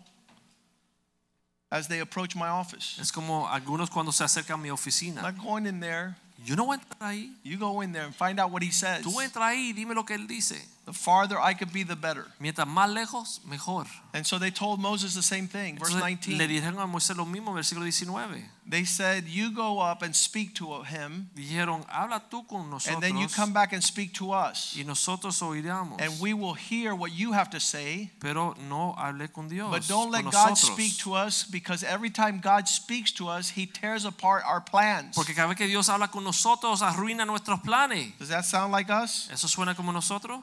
as they approach my office. Es como algunos cuando se acercan a mi oficina. not going in there. Yo no voy a entrar ahí. You go in there and find out what he says. Tú entra ahí y dime lo que él dice. The farther I could be, the better. Mientras más lejos, mejor. And so they told Moses the same thing. Verse Entonces, le 19. dijeron a Moisés lo mismo, versículo 19. They said, You go up and speak to him, Dijeron, habla tú con and then you come back and speak to us. y nosotros oiremos. And we will hear what you have to say. Pero no hablé con Dios. But don't let God nosotros. speak to us because every time God speaks to us, He tears apart our plans. Porque cada vez que Dios habla con nosotros, arruina nuestros planes. Does that sound like us? ¿Eso suena como nosotros?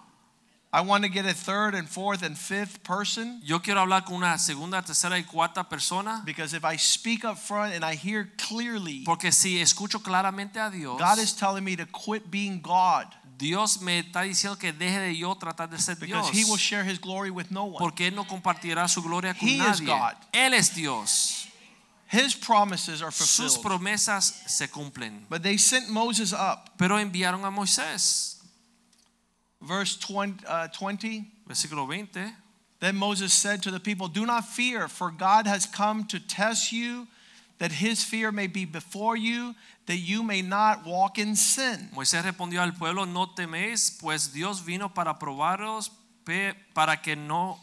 I want to get a third and fourth and fifth person Yo quiero hablar con una segunda, tercera y cuarta persona. because if I speak up front and I hear clearly, Porque si escucho claramente a Dios, God is telling me to quit being God Dios me está diciendo que deje de yo tratar de ser because Dios. He will share His glory with no one. Porque Él no compartirá su gloria con He is. God. Él es Dios. His promises are fulfilled. Sus promesas se cumplen. But they sent Moses up. Pero enviaron a Moisés. Verse 20, uh, 20 Versículo 20. Then Moses said to the people, Do not fear, for God has come to test you, that his fear may be before you, that you may not walk in sin. Moisés respondió al pueblo, no teméis, pues Dios vino para probaros, para que no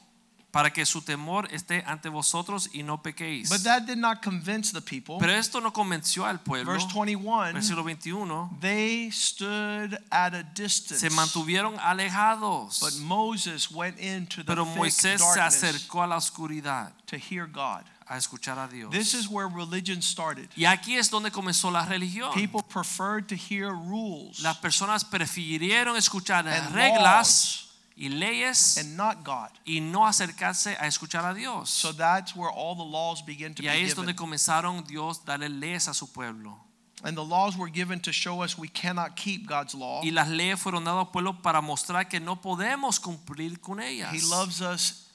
para que su temor esté ante vosotros y no pequéis. But that did not convince the people. Pero esto no convenció al pueblo. Verse 21 Versículo 21. They stood at a distance. Se mantuvieron alejados. But Moses went into the Pero thick Moisés se darkness acercó a la oscuridad to hear God. a escuchar a Dios. This is where religion started. Y aquí es donde comenzó la religión. People preferred to hear rules Las personas prefirieron escuchar reglas y leyes and not God. y no acercarse a escuchar a Dios. So that's where all the laws begin to Y be ahí es given. donde comenzaron Dios darle leyes a su pueblo. And the laws were given to show us we cannot keep God's law. Y las leyes fueron dadas al pueblo para mostrar que no podemos cumplir con ellas. He loves us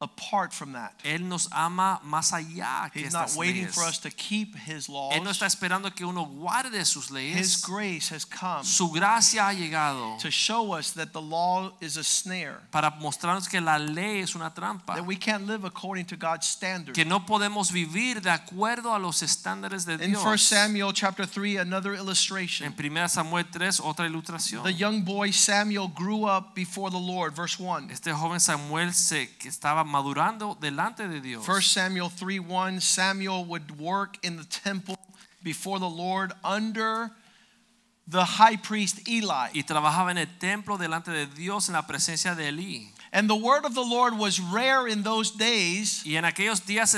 apart from that. Él nos ama más allá que He's not waiting leyes. for us to keep his laws. Él no está esperando que uno guarde sus His leyes. grace has come Su gracia ha llegado to show us that the law is a snare, para mostrarnos que la ley es una trampa. that we can't live according to God's standard. Que no podemos vivir de acuerdo a los estándares de In 1 Dios. Samuel chapter 3, another En illustration. 1 Samuel 3, otra ilustración. The young boy Samuel grew up before the Lord. Verse 1. Este joven Samuel se, que estaba madurando delante de Dios. 1 Samuel 3 1 Samuel would work in the temple before the Lord under the high priest Eli. y trabajaba en el templo delante de Dios en la presencia de Elí. And the word of the Lord was rare in those days. Y en aquellos días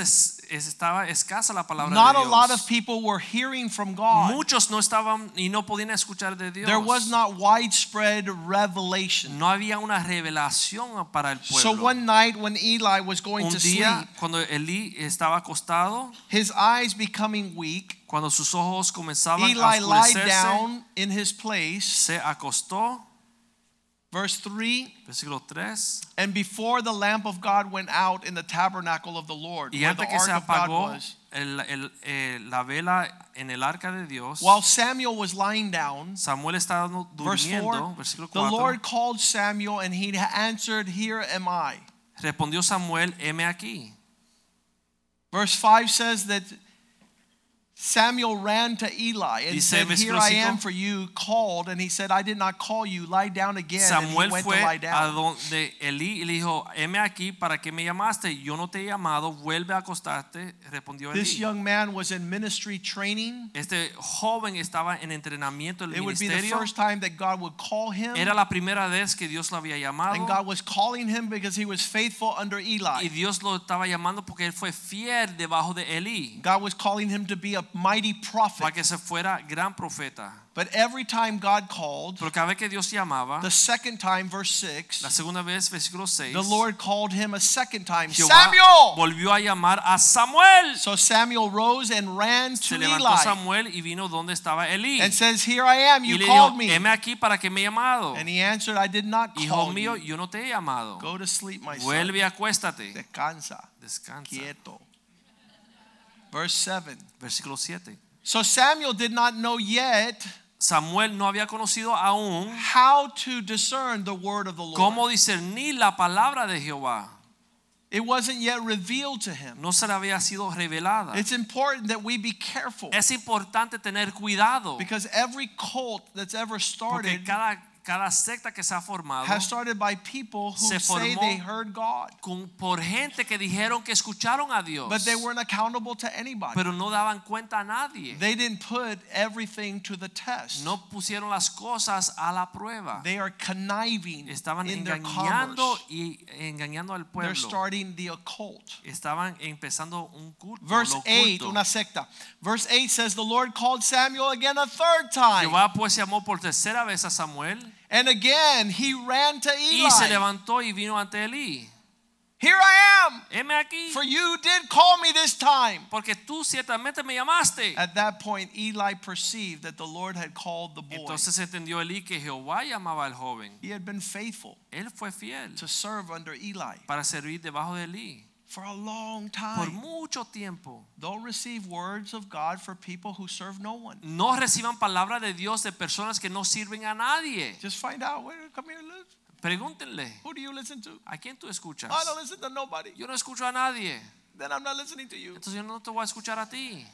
estaba escasa la palabra Not de a lot of people were hearing from God. Muchos no estaban y no podían escuchar de Dios. There was not widespread revelation. no había una revelación para el pueblo. So one night when Eli was going Un to día sleep, cuando Elí estaba acostado, his eyes becoming weak, cuando sus ojos comenzaban a Eli lied down in his place. se acostó, Verse 3 And before the lamp of God went out in the tabernacle of the Lord, y where the antes que se ark of God was, el- el- eh, la vela en el arca de Dios, while Samuel was lying down, Samuel estaba du- verse 4, durmiendo, versículo the Lord called Samuel and he answered, Here am I. respondió Samuel, heme aquí. Verse 5 says that Samuel ran to Eli and Dice said, Here I am for you, called. And he said, I did not call you, lie down again. and Samuel he went fue to lie a down. donde Elí y le dijo, heme aquí, ¿para qué me llamaste? Yo no te he llamado, vuelve a acostarte, respondió This young man was in ministry training. Este joven estaba en entrenamiento del It would be the ministerio. first time that God would call him. Era la primera vez que Dios lo había llamado. And God was calling him because he was faithful under Y Eli. Dios lo estaba llamando porque él fue fiel debajo de Elí. God was calling him to be a mighty prophet. Para que se fuera gran profeta. But every time God called, Pero cada vez que Dios llamaba, the second time, verse 6, la 6, segunda vez, versículo 6, the Lord called him a second time Jehová Samuel! volvió a llamar a Samuel. So Samuel rose and ran Se to levantó Eli Samuel y vino donde estaba Elí. and says, Here I am, you le called dijo, me. heme aquí para que me llamado. And he answered, I did not call Hijo mío, you. yo no te he llamado. Go to sleep, my son. Vuelve acuéstate. Descansa, Descansa. quieto. Verse 7. Versículo 7. So Samuel did not know yet Samuel no había conocido aún how to discern the word of the Lord. cómo discernir la palabra de Jehová. It wasn't yet revealed to him. No se le había sido revelada. It's important that we be careful Es importante tener cuidado because every cult that's ever started porque cada, cada secta que se ha formado has started by people who Se say they heard God, con- por gente que dijeron que escucharon a Dios, but they weren't accountable to anybody. pero no daban cuenta a nadie. They didn't put everything to the test. No pusieron las cosas a la prueba. They are conniving Estaban in their engañando commerce. y engañando al They're starting the occult. Estaban empezando un culto. Verse 8, oculto. una secta. Verse 8 says, The Lord called Samuel again a third time. Jehová pues llamó por tercera vez a Samuel And again he ran to Eli. y se Eli. levantó y vino ante Elí. Here I am, Heme aquí, for you did call me this time. porque tú ciertamente me llamaste. At that point, Eli perceived that the Lord had called the boy. Entonces entendió Elí que Jehová llamaba al joven. He had been faithful Él fue fiel to serve under Eli para servir debajo de Elí for a long por time. mucho tiempo. Don't receive words of God for people who serve no one. No reciban palabra de Dios de personas que no sirven a nadie. Just find out. Where, come here, look. Pregúntenle, Who do you listen to? ¿a quién tú escuchas? Oh, I don't listen to nobody. Yo no escucho a nadie. Then I'm not listening to you. Entonces yo no te voy a escuchar a ti.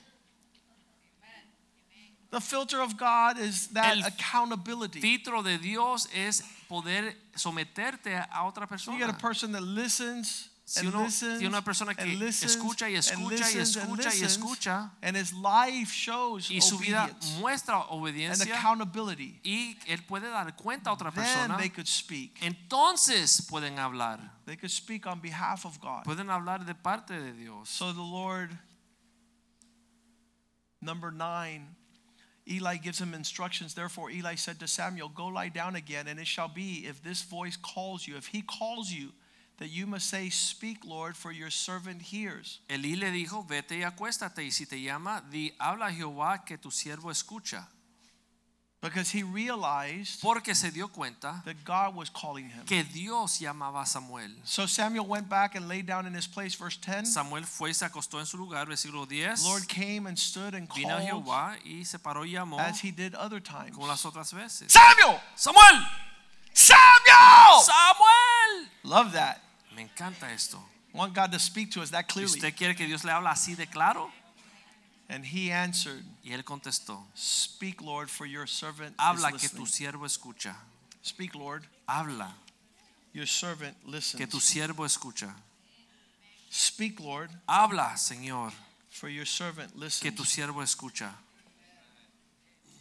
The filter of God is that El accountability. Filtro de Dios es poder someterte a otra persona. You get a person that listens Si and uno listens tiene una persona que and listens escucha y and escucha y and escucha y escucha, and his life shows y su vida obedience muestra and obediencia accountability. y él puede dar cuenta a otra Then persona, they could speak. entonces pueden hablar. They could speak on behalf of God. Pueden hablar de parte de Dios. So the Lord, number nine, Eli gives him instructions. Therefore, Eli said to Samuel, Go lie down again, and it shall be if this voice calls you, if he calls you, that you must say, Speak, Lord, for your servant hears. Elí le dijo, vete y acuéstate, y si te llama, di, habla Jehová que tu siervo escucha. Because he realized Porque se dio cuenta that God was calling him. que Dios llamaba a Samuel. So Samuel went back and lay down in his place, verse 10. Samuel fue y se acostó en su lugar, versículo 10. Lord came and stood and Vino called Jehová y se paró y llamó as he did other times. como las otras veces. Samuel! Samuel, Samuel! Samuel. Love that. Me encanta esto. Want God to speak to us that ¿Y clearly. usted quiere que Dios le hable así de claro? And he answered, Y él contestó, Speak, Lord, for your servant habla is que tu siervo escucha. Speak, Lord, Habla your servant que tu listens. siervo escucha. Speak, Lord, Habla, Señor, for your servant que tu listens. siervo escucha.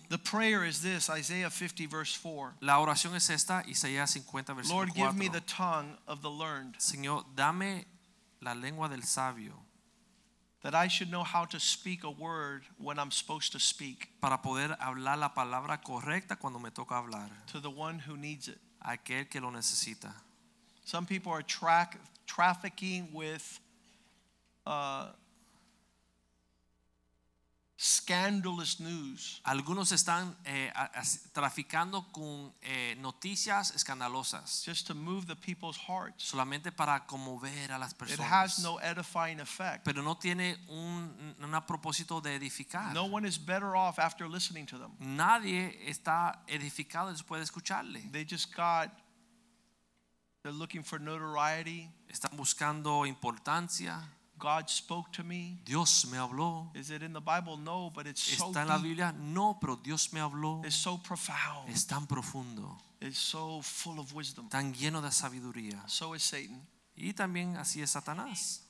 The prayer is this Isaiah 50, verse 4. La oración es esta, Isaías 50, versículo 4. Lord, give me the tongue of the learned, Señor, dame la lengua del sabio that I should know how to speak a word when I'm supposed to speak para poder hablar la palabra correcta cuando me toca hablar to the one who needs it. aquel que lo necesita. Some people are track, trafficking with uh, scandalous news. Algunos están eh, traficando con eh, noticias escandalosas just to move the people's hearts. solamente para conmover a las personas. It has no edifying effect. pero no tiene un, un propósito de edificar. No one is better off after listening to them. Nadie está edificado después de escucharle. They just got, they're looking for notoriety. Están buscando importancia. God spoke to me. Dios me habló. Is it in the Bible? No, but it's so ¿Está en la. Biblia? No, pero Dios me habló. It's so profound. Es tan profundo, It's so full of wisdom. tan lleno de sabiduría. So is Satan. Y también así es Satanás.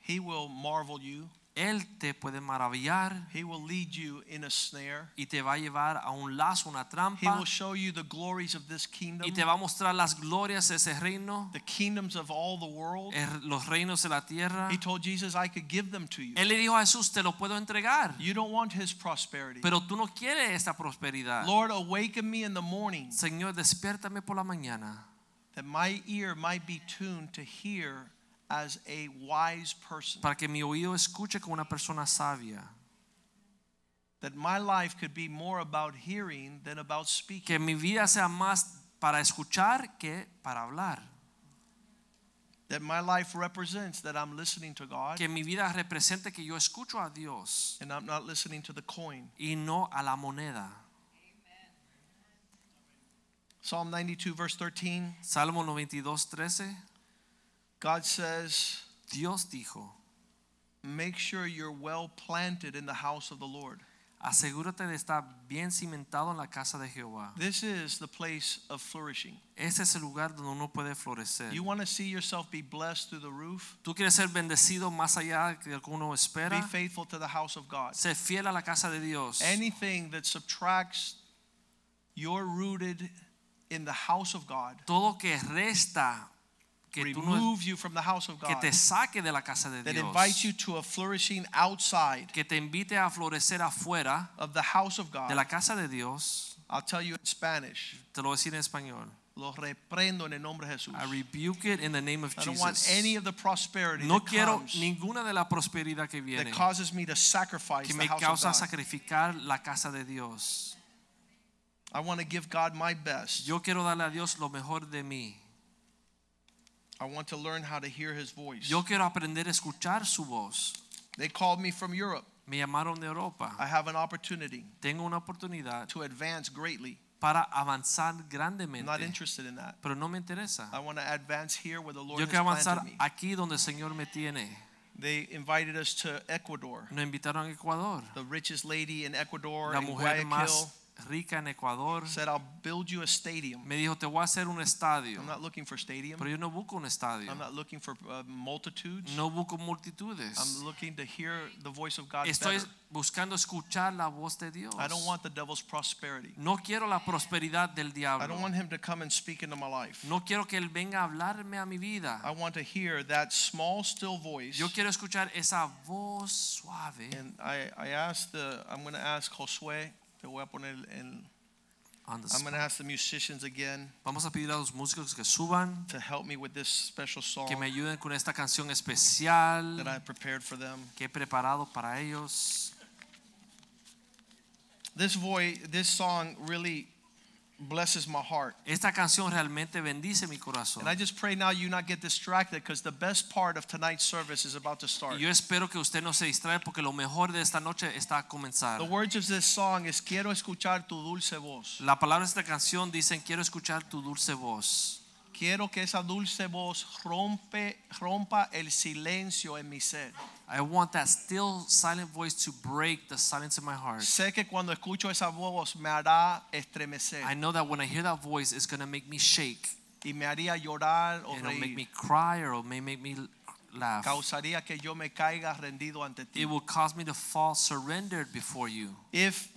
He will marvel you. Él te puede maravillar He will lead you in a snare. y te va a llevar a un lazo, una He trampa. will show you the glories of this kingdom, Y te va a mostrar las glorias de ese reino, the kingdoms of all the world. er- los reinos de la tierra. He told Jesus, I could give them to you. Él le dijo a Jesús, te lo puedo entregar. You don't want his prosperity. Pero tú no quieres esta prosperidad. Lord, awaken me in the morning Señor, despiértame por la mañana that my ear might be tuned to hear as a wise person. para que mi oído escuche como una persona sabia. That my life could be more about hearing than about speaking. Que mi vida sea más para escuchar que para hablar. That my life represents that I'm listening to God Que mi vida represente que yo escucho a Dios and I'm not listening to the coin. y no a la moneda. Psalm 92, verse 13, Salmo 92, 13. God says, Dios dijo, Make sure you're well planted in the house of the Lord. asegúrate de estar bien cimentado en la casa de Jehová. This is the place of flourishing. Ese es el lugar donde uno puede florecer. You want to see yourself be blessed through the roof? Tú quieres ser bendecido más allá de lo que uno espera. Be faithful to the house of God. Sé fiel a la casa de Dios. Anything that subtracts you're rooted in the house of God, Todo que resta, que, tú no- you from the house of God, que te saque de la casa de that Dios. invites you to a flourishing outside Que te invite a florecer afuera of the house of God. de la casa de Dios. I'll tell you in Spanish. Te lo voy a decir en español. Lo reprendo en el nombre de Jesús. I rebuke it in the name of I don't want any of the prosperity No that quiero comes ninguna de la prosperidad que viene that causes me to sacrifice que the me house of causa God. sacrificar la casa de Dios. I want to give God my best. Yo quiero darle a Dios lo mejor de mí. I want to learn how to hear his voice. Yo quiero aprender a escuchar su voz. They called me from Europe. Me llamaron de Europa. I have an opportunity Tengo una oportunidad to advance greatly. para avanzar I'm not interested in that. pero no me interesa. I want to advance here where the Lord Yo has quiero avanzar planted me. aquí donde el Señor me tiene. They invited us to Ecuador. Nos invitaron a Ecuador. The richest lady in Ecuador, La in mujer Guayaquil, más rica en Ecuador said, I'll build you a stadium. me dijo, te voy a hacer un estadio. I'm not looking for stadium. Pero yo no busco un estadio. I'm not looking for uh, multitudes. No busco multitudes. I'm looking to hear the voice of God Estoy better. buscando escuchar la voz de Dios. I don't want the devil's prosperity. No quiero la prosperidad del I don't diablo. want him to come and speak into my life. No quiero que él venga a hablarme a mi vida. I want to hear that small, still voice. Yo quiero escuchar esa voz suave. And I, I asked the, I'm going to ask Josué, te voy a poner en, on the I'm going to ask the musicians again Vamos a pedir a los músicos que suban, to help me with this special song que me ayuden con esta canción especial that I prepared for them. que he preparado para ellos. This voice, this song really blesses my heart. Esta canción realmente bendice mi corazón. And I just pray now you not get distracted because the best part of tonight's service is about to start. Yo espero que usted no se distraiga porque lo mejor de esta noche está a comenzar. The words of this song is quiero escuchar tu dulce voz. La palabra de esta canción dicen quiero escuchar tu dulce voz. Quiero que esa dulce voz rompe, rompa el silencio en mi ser. I want that still silent voice to break the silence in my heart. Sé que cuando escucho esa voz me hará estremecer I know that when I hear that voice, it's going to make me shake. y me haría llorar o It'll make me cry or it may make me laugh. Causaría que yo me caiga rendido ante ti. It will cause me to fall surrendered before you. If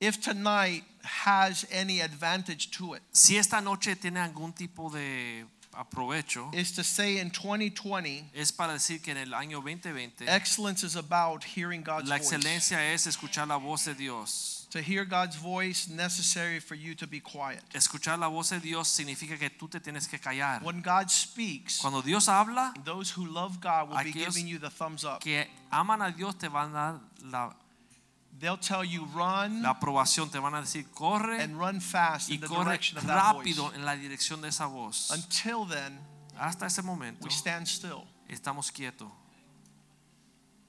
if tonight has any advantage to it, Si esta noche tiene algún tipo de aprovecho, is to say in 2020, es para decir que en el año 2020 excellence is about hearing God's la voice. excelencia es escuchar la voz de Dios. To hear God's voice necessary for you to be quiet. Escuchar la voz de Dios significa que tú te tienes que callar. When God speaks, Cuando Dios habla, those who love God will be giving you the thumbs up. que aman a Dios te van a dar la, They'll tell you run la aprobación, te van a decir corre and run fast y in the corre direction of that voice. rápido en la dirección de esa voz. Until then, Hasta ese momento we stand still. estamos quietos.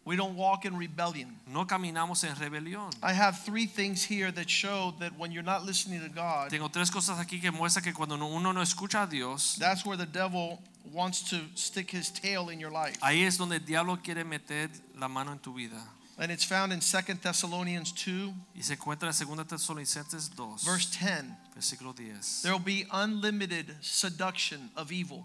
We don't walk in rebellion. No caminamos en rebelión. I have three things here that show that when you're not listening to God, Tengo tres cosas aquí que muestran que cuando no- uno no escucha a Dios, that's where the devil wants to stick his tail in your life. ahí es donde el diablo quiere meter la mano en tu vida. And it's found in 2 Thessalonians 2, Y se encuentra en 2 Tesalonicenses 2, verse 10. versículo 10. There will be unlimited seduction of evil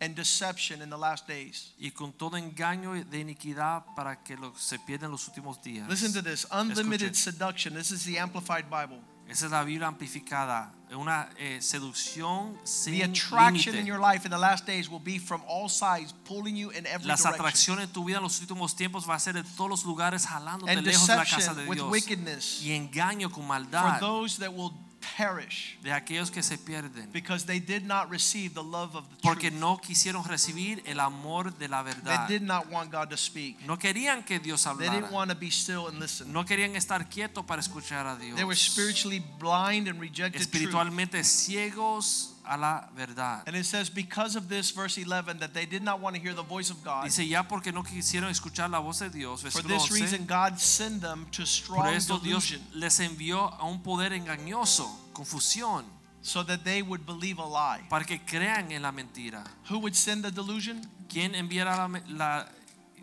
and deception in the last days. Y con todo engaño de iniquidad para que se pierdan los últimos días. Listen to this unlimited Escuchen. seduction. This is the Amplified Bible. Esa es la Biblia amplificada. Una eh, seducción sin The attraction límite. in your life in the last days will be from all sides, pulling you in every Las direction. atracciones en tu vida en los últimos tiempos va a ser de todos los lugares jalándote And lejos de la casa deception de with Dios. wickedness Y engaño con for maldad those that will perish de aquellos que se pierden. because they did not receive the love of the Porque truth. no quisieron recibir el amor de la verdad They did not want God to speak. No querían que Dios hablara They didn't want to be still and listen. No querían estar quietos para escuchar a Dios. They were spiritually blind and rejected truth. Espiritualmente ciegos a la verdad. And it says, because of this, verse 11, that they did not want to hear the voice of God. Dice ya porque no quisieron escuchar la voz de Dios. For this reason, God sent them to Por strong esto Dios les envió a un poder engañoso, confusión, so that they would believe a lie. para que crean en la mentira. Who would send the delusion? ¿Quién enviará la, la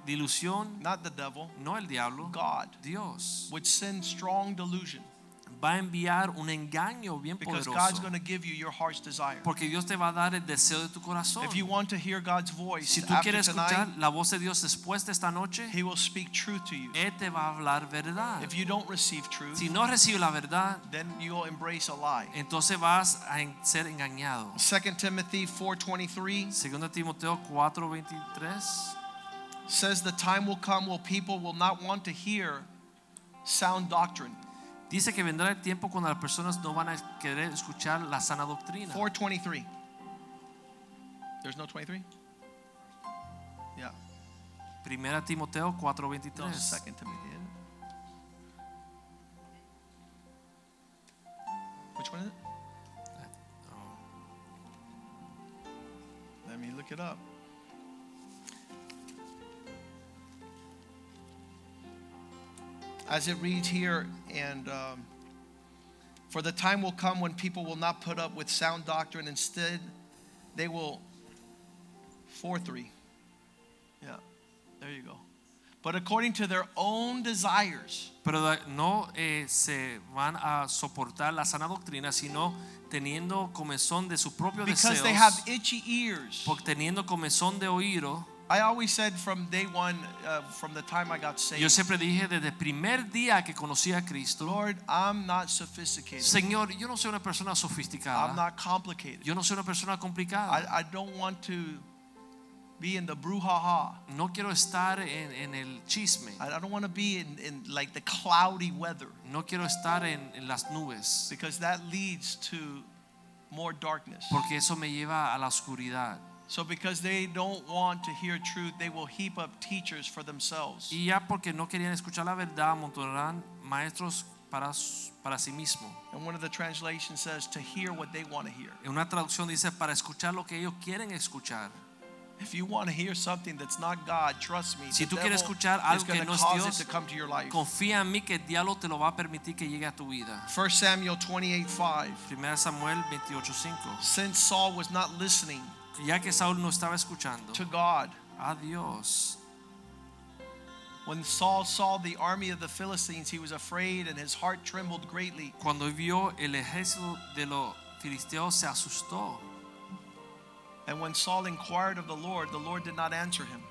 dilusión? Not the devil. No el diablo, God Dios. would send strong delusion Va a enviar un engaño bien because God's poderoso. going to give you your heart's desire. Porque Dios te va a dar el deseo de tu corazón. If you want to hear God's voice Si tú after quieres escuchar tonight, la voz de Dios después de esta noche, He will speak truth to you. Él te va a hablar verdad. If you don't receive truth, Si no recibes la verdad, then you'll embrace a lie. entonces vas a en- ser engañado. 2 Timothy 4:23 Segundo Timoteo 4:23 says the time will come when people will not want to hear sound doctrine. Dice que vendrá el tiempo cuando las personas no van a querer escuchar la sana doctrina. 423. There's no 23? Yeah. Primera Timoteo No, 4:23. second Timothy. Which one is it? Let me look it up. As it reads here, and um, for the time will come when people will not put up with sound doctrine. Instead, they will. 4 3. Yeah, there you go. but according to their own desires. Pero no eh, se van a soportar la sana doctrina, sino teniendo comezón de su propio Because they have itchy ears. porque teniendo comezón de oído. I always said from day one, uh, from the time I got saved, Yo siempre dije desde el primer día que conocí a Cristo, Lord, I'm not sophisticated. Señor, yo no soy una persona I'm sofisticada, not complicated. yo no soy una persona complicada. I, I don't want to be in the brouhaha. No quiero estar en, en el chisme, I I don't want to be in, in like the cloudy weather no quiero estar en, en las nubes, because that leads to more darkness. porque eso me lleva a la oscuridad. So because they don't want to hear truth, they will heap up teachers for themselves. Y ya porque no querían escuchar la verdad, amontonarán maestros para, para sí mismo. And one of the translations says to hear what they want to hear. En una traducción dice para escuchar lo que ellos quieren escuchar. If you want to hear something that's not God, trust me, Si tú quieres escuchar algo que no es Dios. Confía en mí que el diablo te lo va a permitir que llegue a tu vida. 1 Samuel 28:5. 1 Samuel 28:5. Since Saul was not listening Ya que Saúl no estaba escuchando to God, a Dios, when Saul saw the army of the Philistines, he was afraid and his heart trembled greatly. cuando vio el ejército de los filisteos se asustó. And when Saul inquired of the Lord, the Lord did not answer him.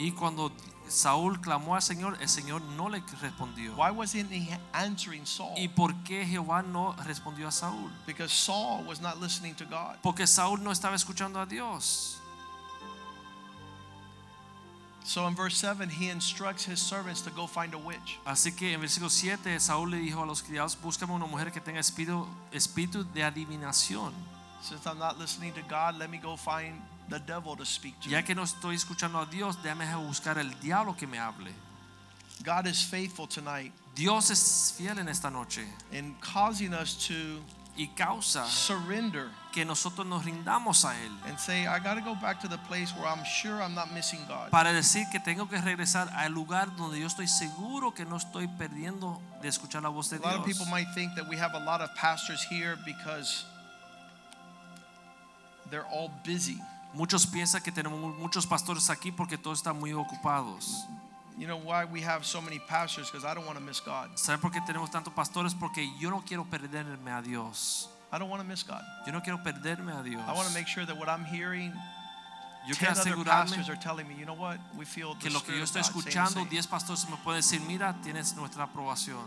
Y cuando Saúl clamó al Señor, el Señor no le respondió. Why wasn't he answering Saul? ¿Y por qué Jehová no respondió a Saúl? Because Saul was not listening to God. Porque Saúl no estaba escuchando a Dios. So in verse 7, he instructs his servants to go find a witch. Así que en versículo 7 Saúl le dijo a los criados, búscame una mujer que tenga espíritu, espíritu de adivinación. Since I'm not listening to God, let me go find the devil to speak to. Ya que no estoy escuchando a Dios, déjame buscar el diablo que me hable. God is faithful tonight Dios es fiel en esta noche in causing us to y causa surrender que nosotros nos rindamos a Él. and say, I got to go back to the place where I'm sure I'm not missing God. Para decir que tengo que regresar al lugar donde yo estoy seguro que no estoy perdiendo de escuchar la voz de A lot of Dios. people might think that we have a lot of pastors here because they're all busy. Muchos piensan que tenemos muchos pastores aquí porque todos están muy ocupados. You know why we have so many pastors? Because I don't want to miss God. ¿Saben por qué tenemos tantos pastores? Porque yo no quiero perderme a Dios. I don't want to miss God. Yo no quiero perderme a Dios. I want to make sure that what I'm hearing, Yo 10 quiero asegurarme pastors are telling me, you know what? We feel the que lo que yo estoy escuchando, same. 10 pastores me pueden decir, mira, tienes nuestra aprobación.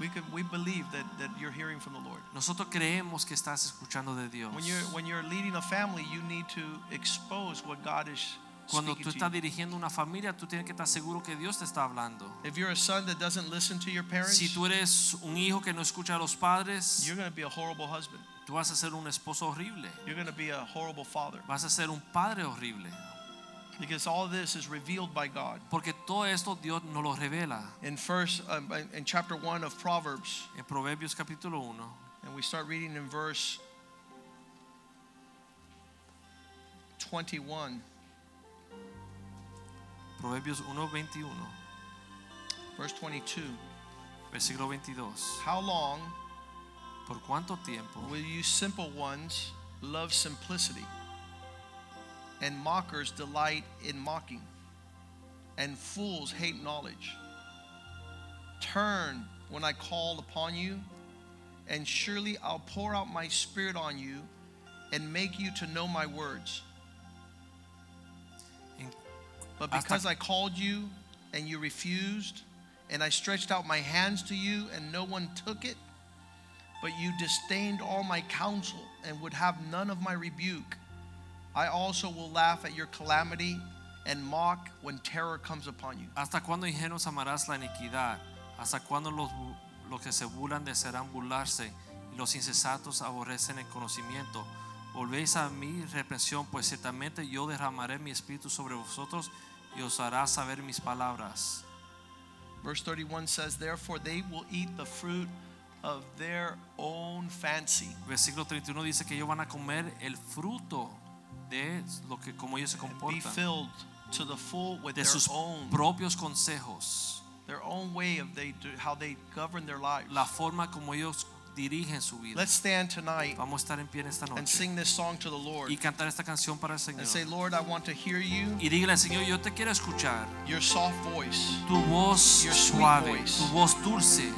We could, we believe that, that you're hearing from the Lord. Nosotros creemos que estás escuchando de Dios. When you're when you're leading a family, you need to expose what God is Cuando tú estás dirigiendo una familia, tú tienes que estar seguro que Dios te está hablando. If you're a son that doesn't listen to your parents, Si tú eres un hijo que no escucha a los padres, you're going to be a horrible husband. tú vas a ser un esposo horrible. You're going to be a horrible father Vas a ser un padre horrible. Because all this is revealed by God. Porque todo esto Dios nos lo revela. In first um, in chapter 1 of Proverbs, En Proverbios capítulo 1, and we start reading in verse 21. Proverbios 1, 21, Verse 22. versículo 22. How long ¿Por cuánto tiempo will you simple ones love simplicity and mockers delight in mocking and fools hate knowledge? Turn when I call upon you and surely I'll pour out my spirit on you and make you to know my words. But because I called you and you refused, and I stretched out my hands to you and no one took it, but you disdained all my counsel and would have none of my rebuke, I also will laugh at your calamity and mock when terror comes upon you. ¿Hasta cuándo ingenuos amarás la iniquidad? ¿Hasta cuándo los, los que se burlan desearán burlarse y los insensatos aborrecen el conocimiento? Volvéis a mi reprensión, pues ciertamente yo derramaré mi espíritu sobre vosotros y os hará saber mis palabras. Verse 31 says, Therefore they will eat the fruit of their own fancy. Versículo 31 dice que ellos van a comer el fruto de lo que como ellos se Be filled to the full with de their sus own, propios consejos, their own way of they do, how they govern their lives. la forma como ellos dirige en su vida. Let's stand tonight Vamos a estar en pie en esta and sing this song to the Lord y cantar esta canción para el Señor. and say, Lord, I want to hear you, Y dígale, Señor, yo te quiero escuchar. your soft voice. Tu voz Your suave, voice. tu voz dulce.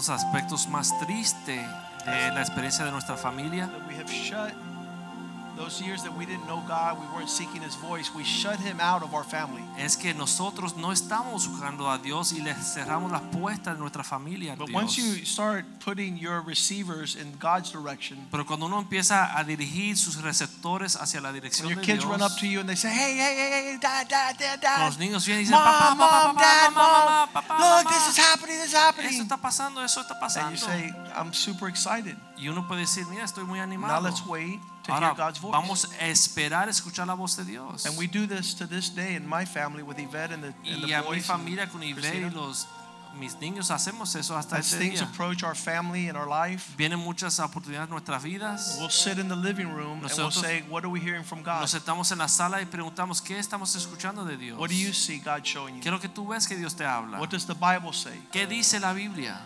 Los aspectos más tristes de la experiencia de nuestra familia those years that we didn't know God, we weren't seeking His voice, we shut Him out of our family. es que nosotros no estamos buscando a Dios y le cerramos las puertas de nuestra familia But Dios. once you start putting your receivers in God's direction, Pero cuando uno empieza a dirigir sus receptores hacia la dirección when dirección your de kids Dios, run up to you and they say, "Hey, hey, hey, hey, dad, dad, dad, dad, los niños vienen y dicen, papá, mom, papá, mom, papá, mamá, mom, papá, look, this is happening, this is Eso está pasando, eso está pasando. and you say, "I'm super excited." Y uno puede decir, mira, estoy muy Now let's wait to Ahora hear God's voice. vamos a esperar escuchar la voz de Dios. And we do this to this day in my family with Yvette and the, and Y the a mi familia con Christina. y los mis niños hacemos eso hasta As este things día. approach our family and our life, Vienen muchas oportunidades en nuestras vidas. we'll sit in the living room and we'll say, What are we hearing from God? Nos sentamos en la sala y preguntamos qué estamos escuchando de Dios. What do you see God showing you? ¿Qué es lo que tú ves que Dios te habla? What does the Bible say? ¿Qué dice la Biblia?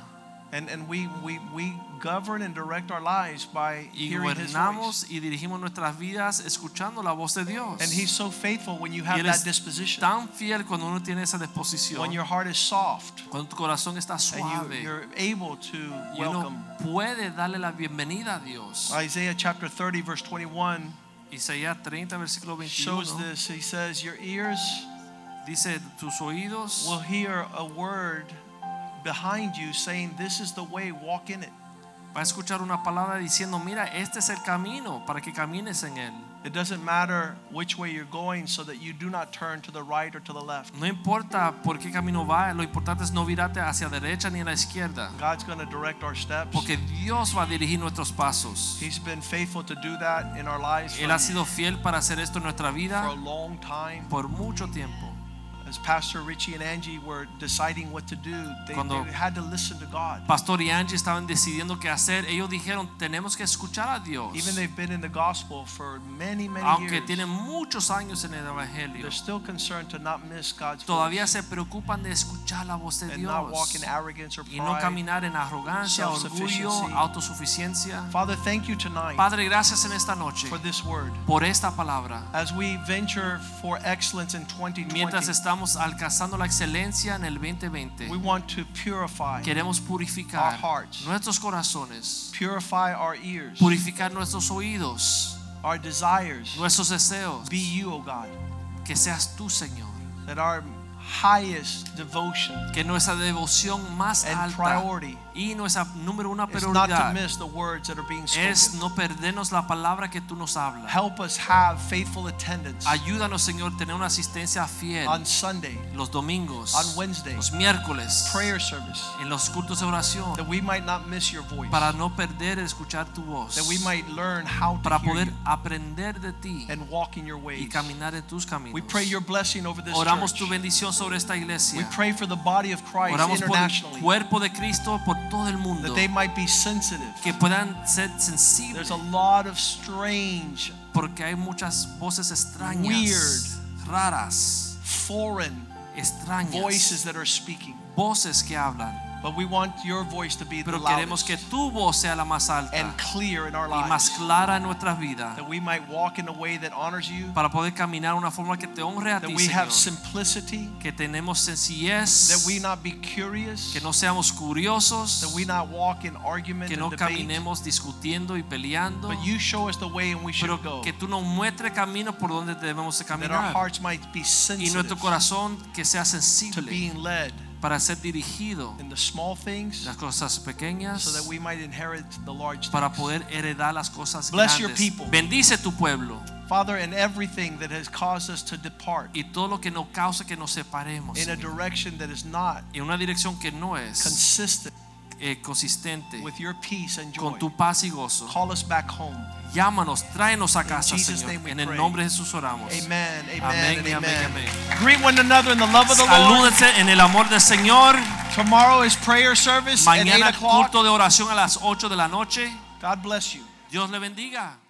And, and we, we, we govern and direct our lives by Y hearing His voice. y dirigimos nuestras vidas escuchando la voz de Dios. And He's so faithful when you have that disposition. tan fiel cuando uno tiene esa disposición. When your heart is soft Cuando tu corazón está and you, suave. you're able to Y uno welcome. puede darle la bienvenida a Dios. Isaiah chapter 30, verse 21 Isaías 30, versículo 21. shows this. He says, Your ears Dice, tus oídos will hear a word behind you saying, This is the way, walk in it. Va a escuchar una palabra diciendo, mira, este es el camino para que camines en él. It doesn't matter which way you're going so that you do not turn to the right or to the left. No importa por qué camino va, lo importante es no virarte hacia derecha ni a la izquierda. God's going to direct our steps. Porque Dios va a dirigir nuestros pasos. He's been faithful to do that in our lives Él ha sido fiel para hacer esto en nuestra for a vida long time. por mucho tiempo. As Pastor Richie and Angie were deciding what to do, they, Cuando- they had to listen to God. Pastor y Angie estaban decidiendo qué hacer. Ellos dijeron, tenemos que escuchar a Dios. Even they've been in the gospel for many, many Aunque years. tienen muchos años en el Evangelio, They're still concerned to not miss God's todavía voice se preocupan de escuchar la voz de and not walk in Dios. arrogance or Y no pride. caminar en arrogancia, orgullo, self-sufficiency. autosuficiencia. Father, thank you tonight Padre, gracias en esta noche for this word. por esta palabra. As we venture for excellence in 2020, Mientras estamos alcanzando la excelencia en el 2020, we want to purify, queremos purificar Our hearts. nuestros corazones, purify our ears, purificar nuestros oídos, our desires. nuestros deseos. Be you, O God, Que seas tú, Señor. that our highest devotion Que nuestra devoción más alta priority y nuestra número una prioridad es no perdernos la palabra que tú nos hablas. Help us have faithful attendance Ayúdanos, Señor, tener una asistencia fiel on Sunday, los domingos, on Wednesday, los miércoles, prayer service, en los cultos de oración, that we might not miss your voice, para no perder escuchar tu voz, that we might learn how to para poder you aprender de ti and walk in your y caminar en tus caminos. We pray your blessing over this Oramos church. tu bendición sobre esta We pray for the body of Christ Oramos por el cuerpo de Cristo por todo el mundo, that they might be sensitive. que puedan ser sensibles. There's a lot of strange, porque hay muchas voces extrañas, Weird. raras, foreign extrañas, voices that are speaking. voces que hablan. But we want your voice to be the queremos que tu voz sea la más alta and clear in our y más lives, clara en nuestras vidas, that we might walk in a way that honors you, para poder caminar una forma que te honre a that ti, we have simplicity, Que tenemos that we not be curious, que no seamos that we not walk in argument que and no debate, discutiendo y peleando, but you show us the way in we should pero go, que tú nos muestres camino por donde debemos de that our hearts might be y sensitive nuestro corazón que sea to being led para ser dirigido in the small things las cosas pequeñas so that we might inherit the large para things. poder heredar las cosas Bless your people. Bendice tu pueblo Father, in everything that has caused us to depart y todo lo que nos causa que nos separemos in a direction that is not en una dirección que no es consistent eh, consistente with your peace and con joy, tu paz y gozo. call us back home. Llámanos, tráenos a casa, Señor. En el nombre de Jesús oramos. Amen, amen, Amén amén. Greet one another in the love of the Lord. En el amor del Señor. Tomorrow is prayer service at 8 Mañana culto de oración a las 8 de la noche. God bless you. Dios le bendiga.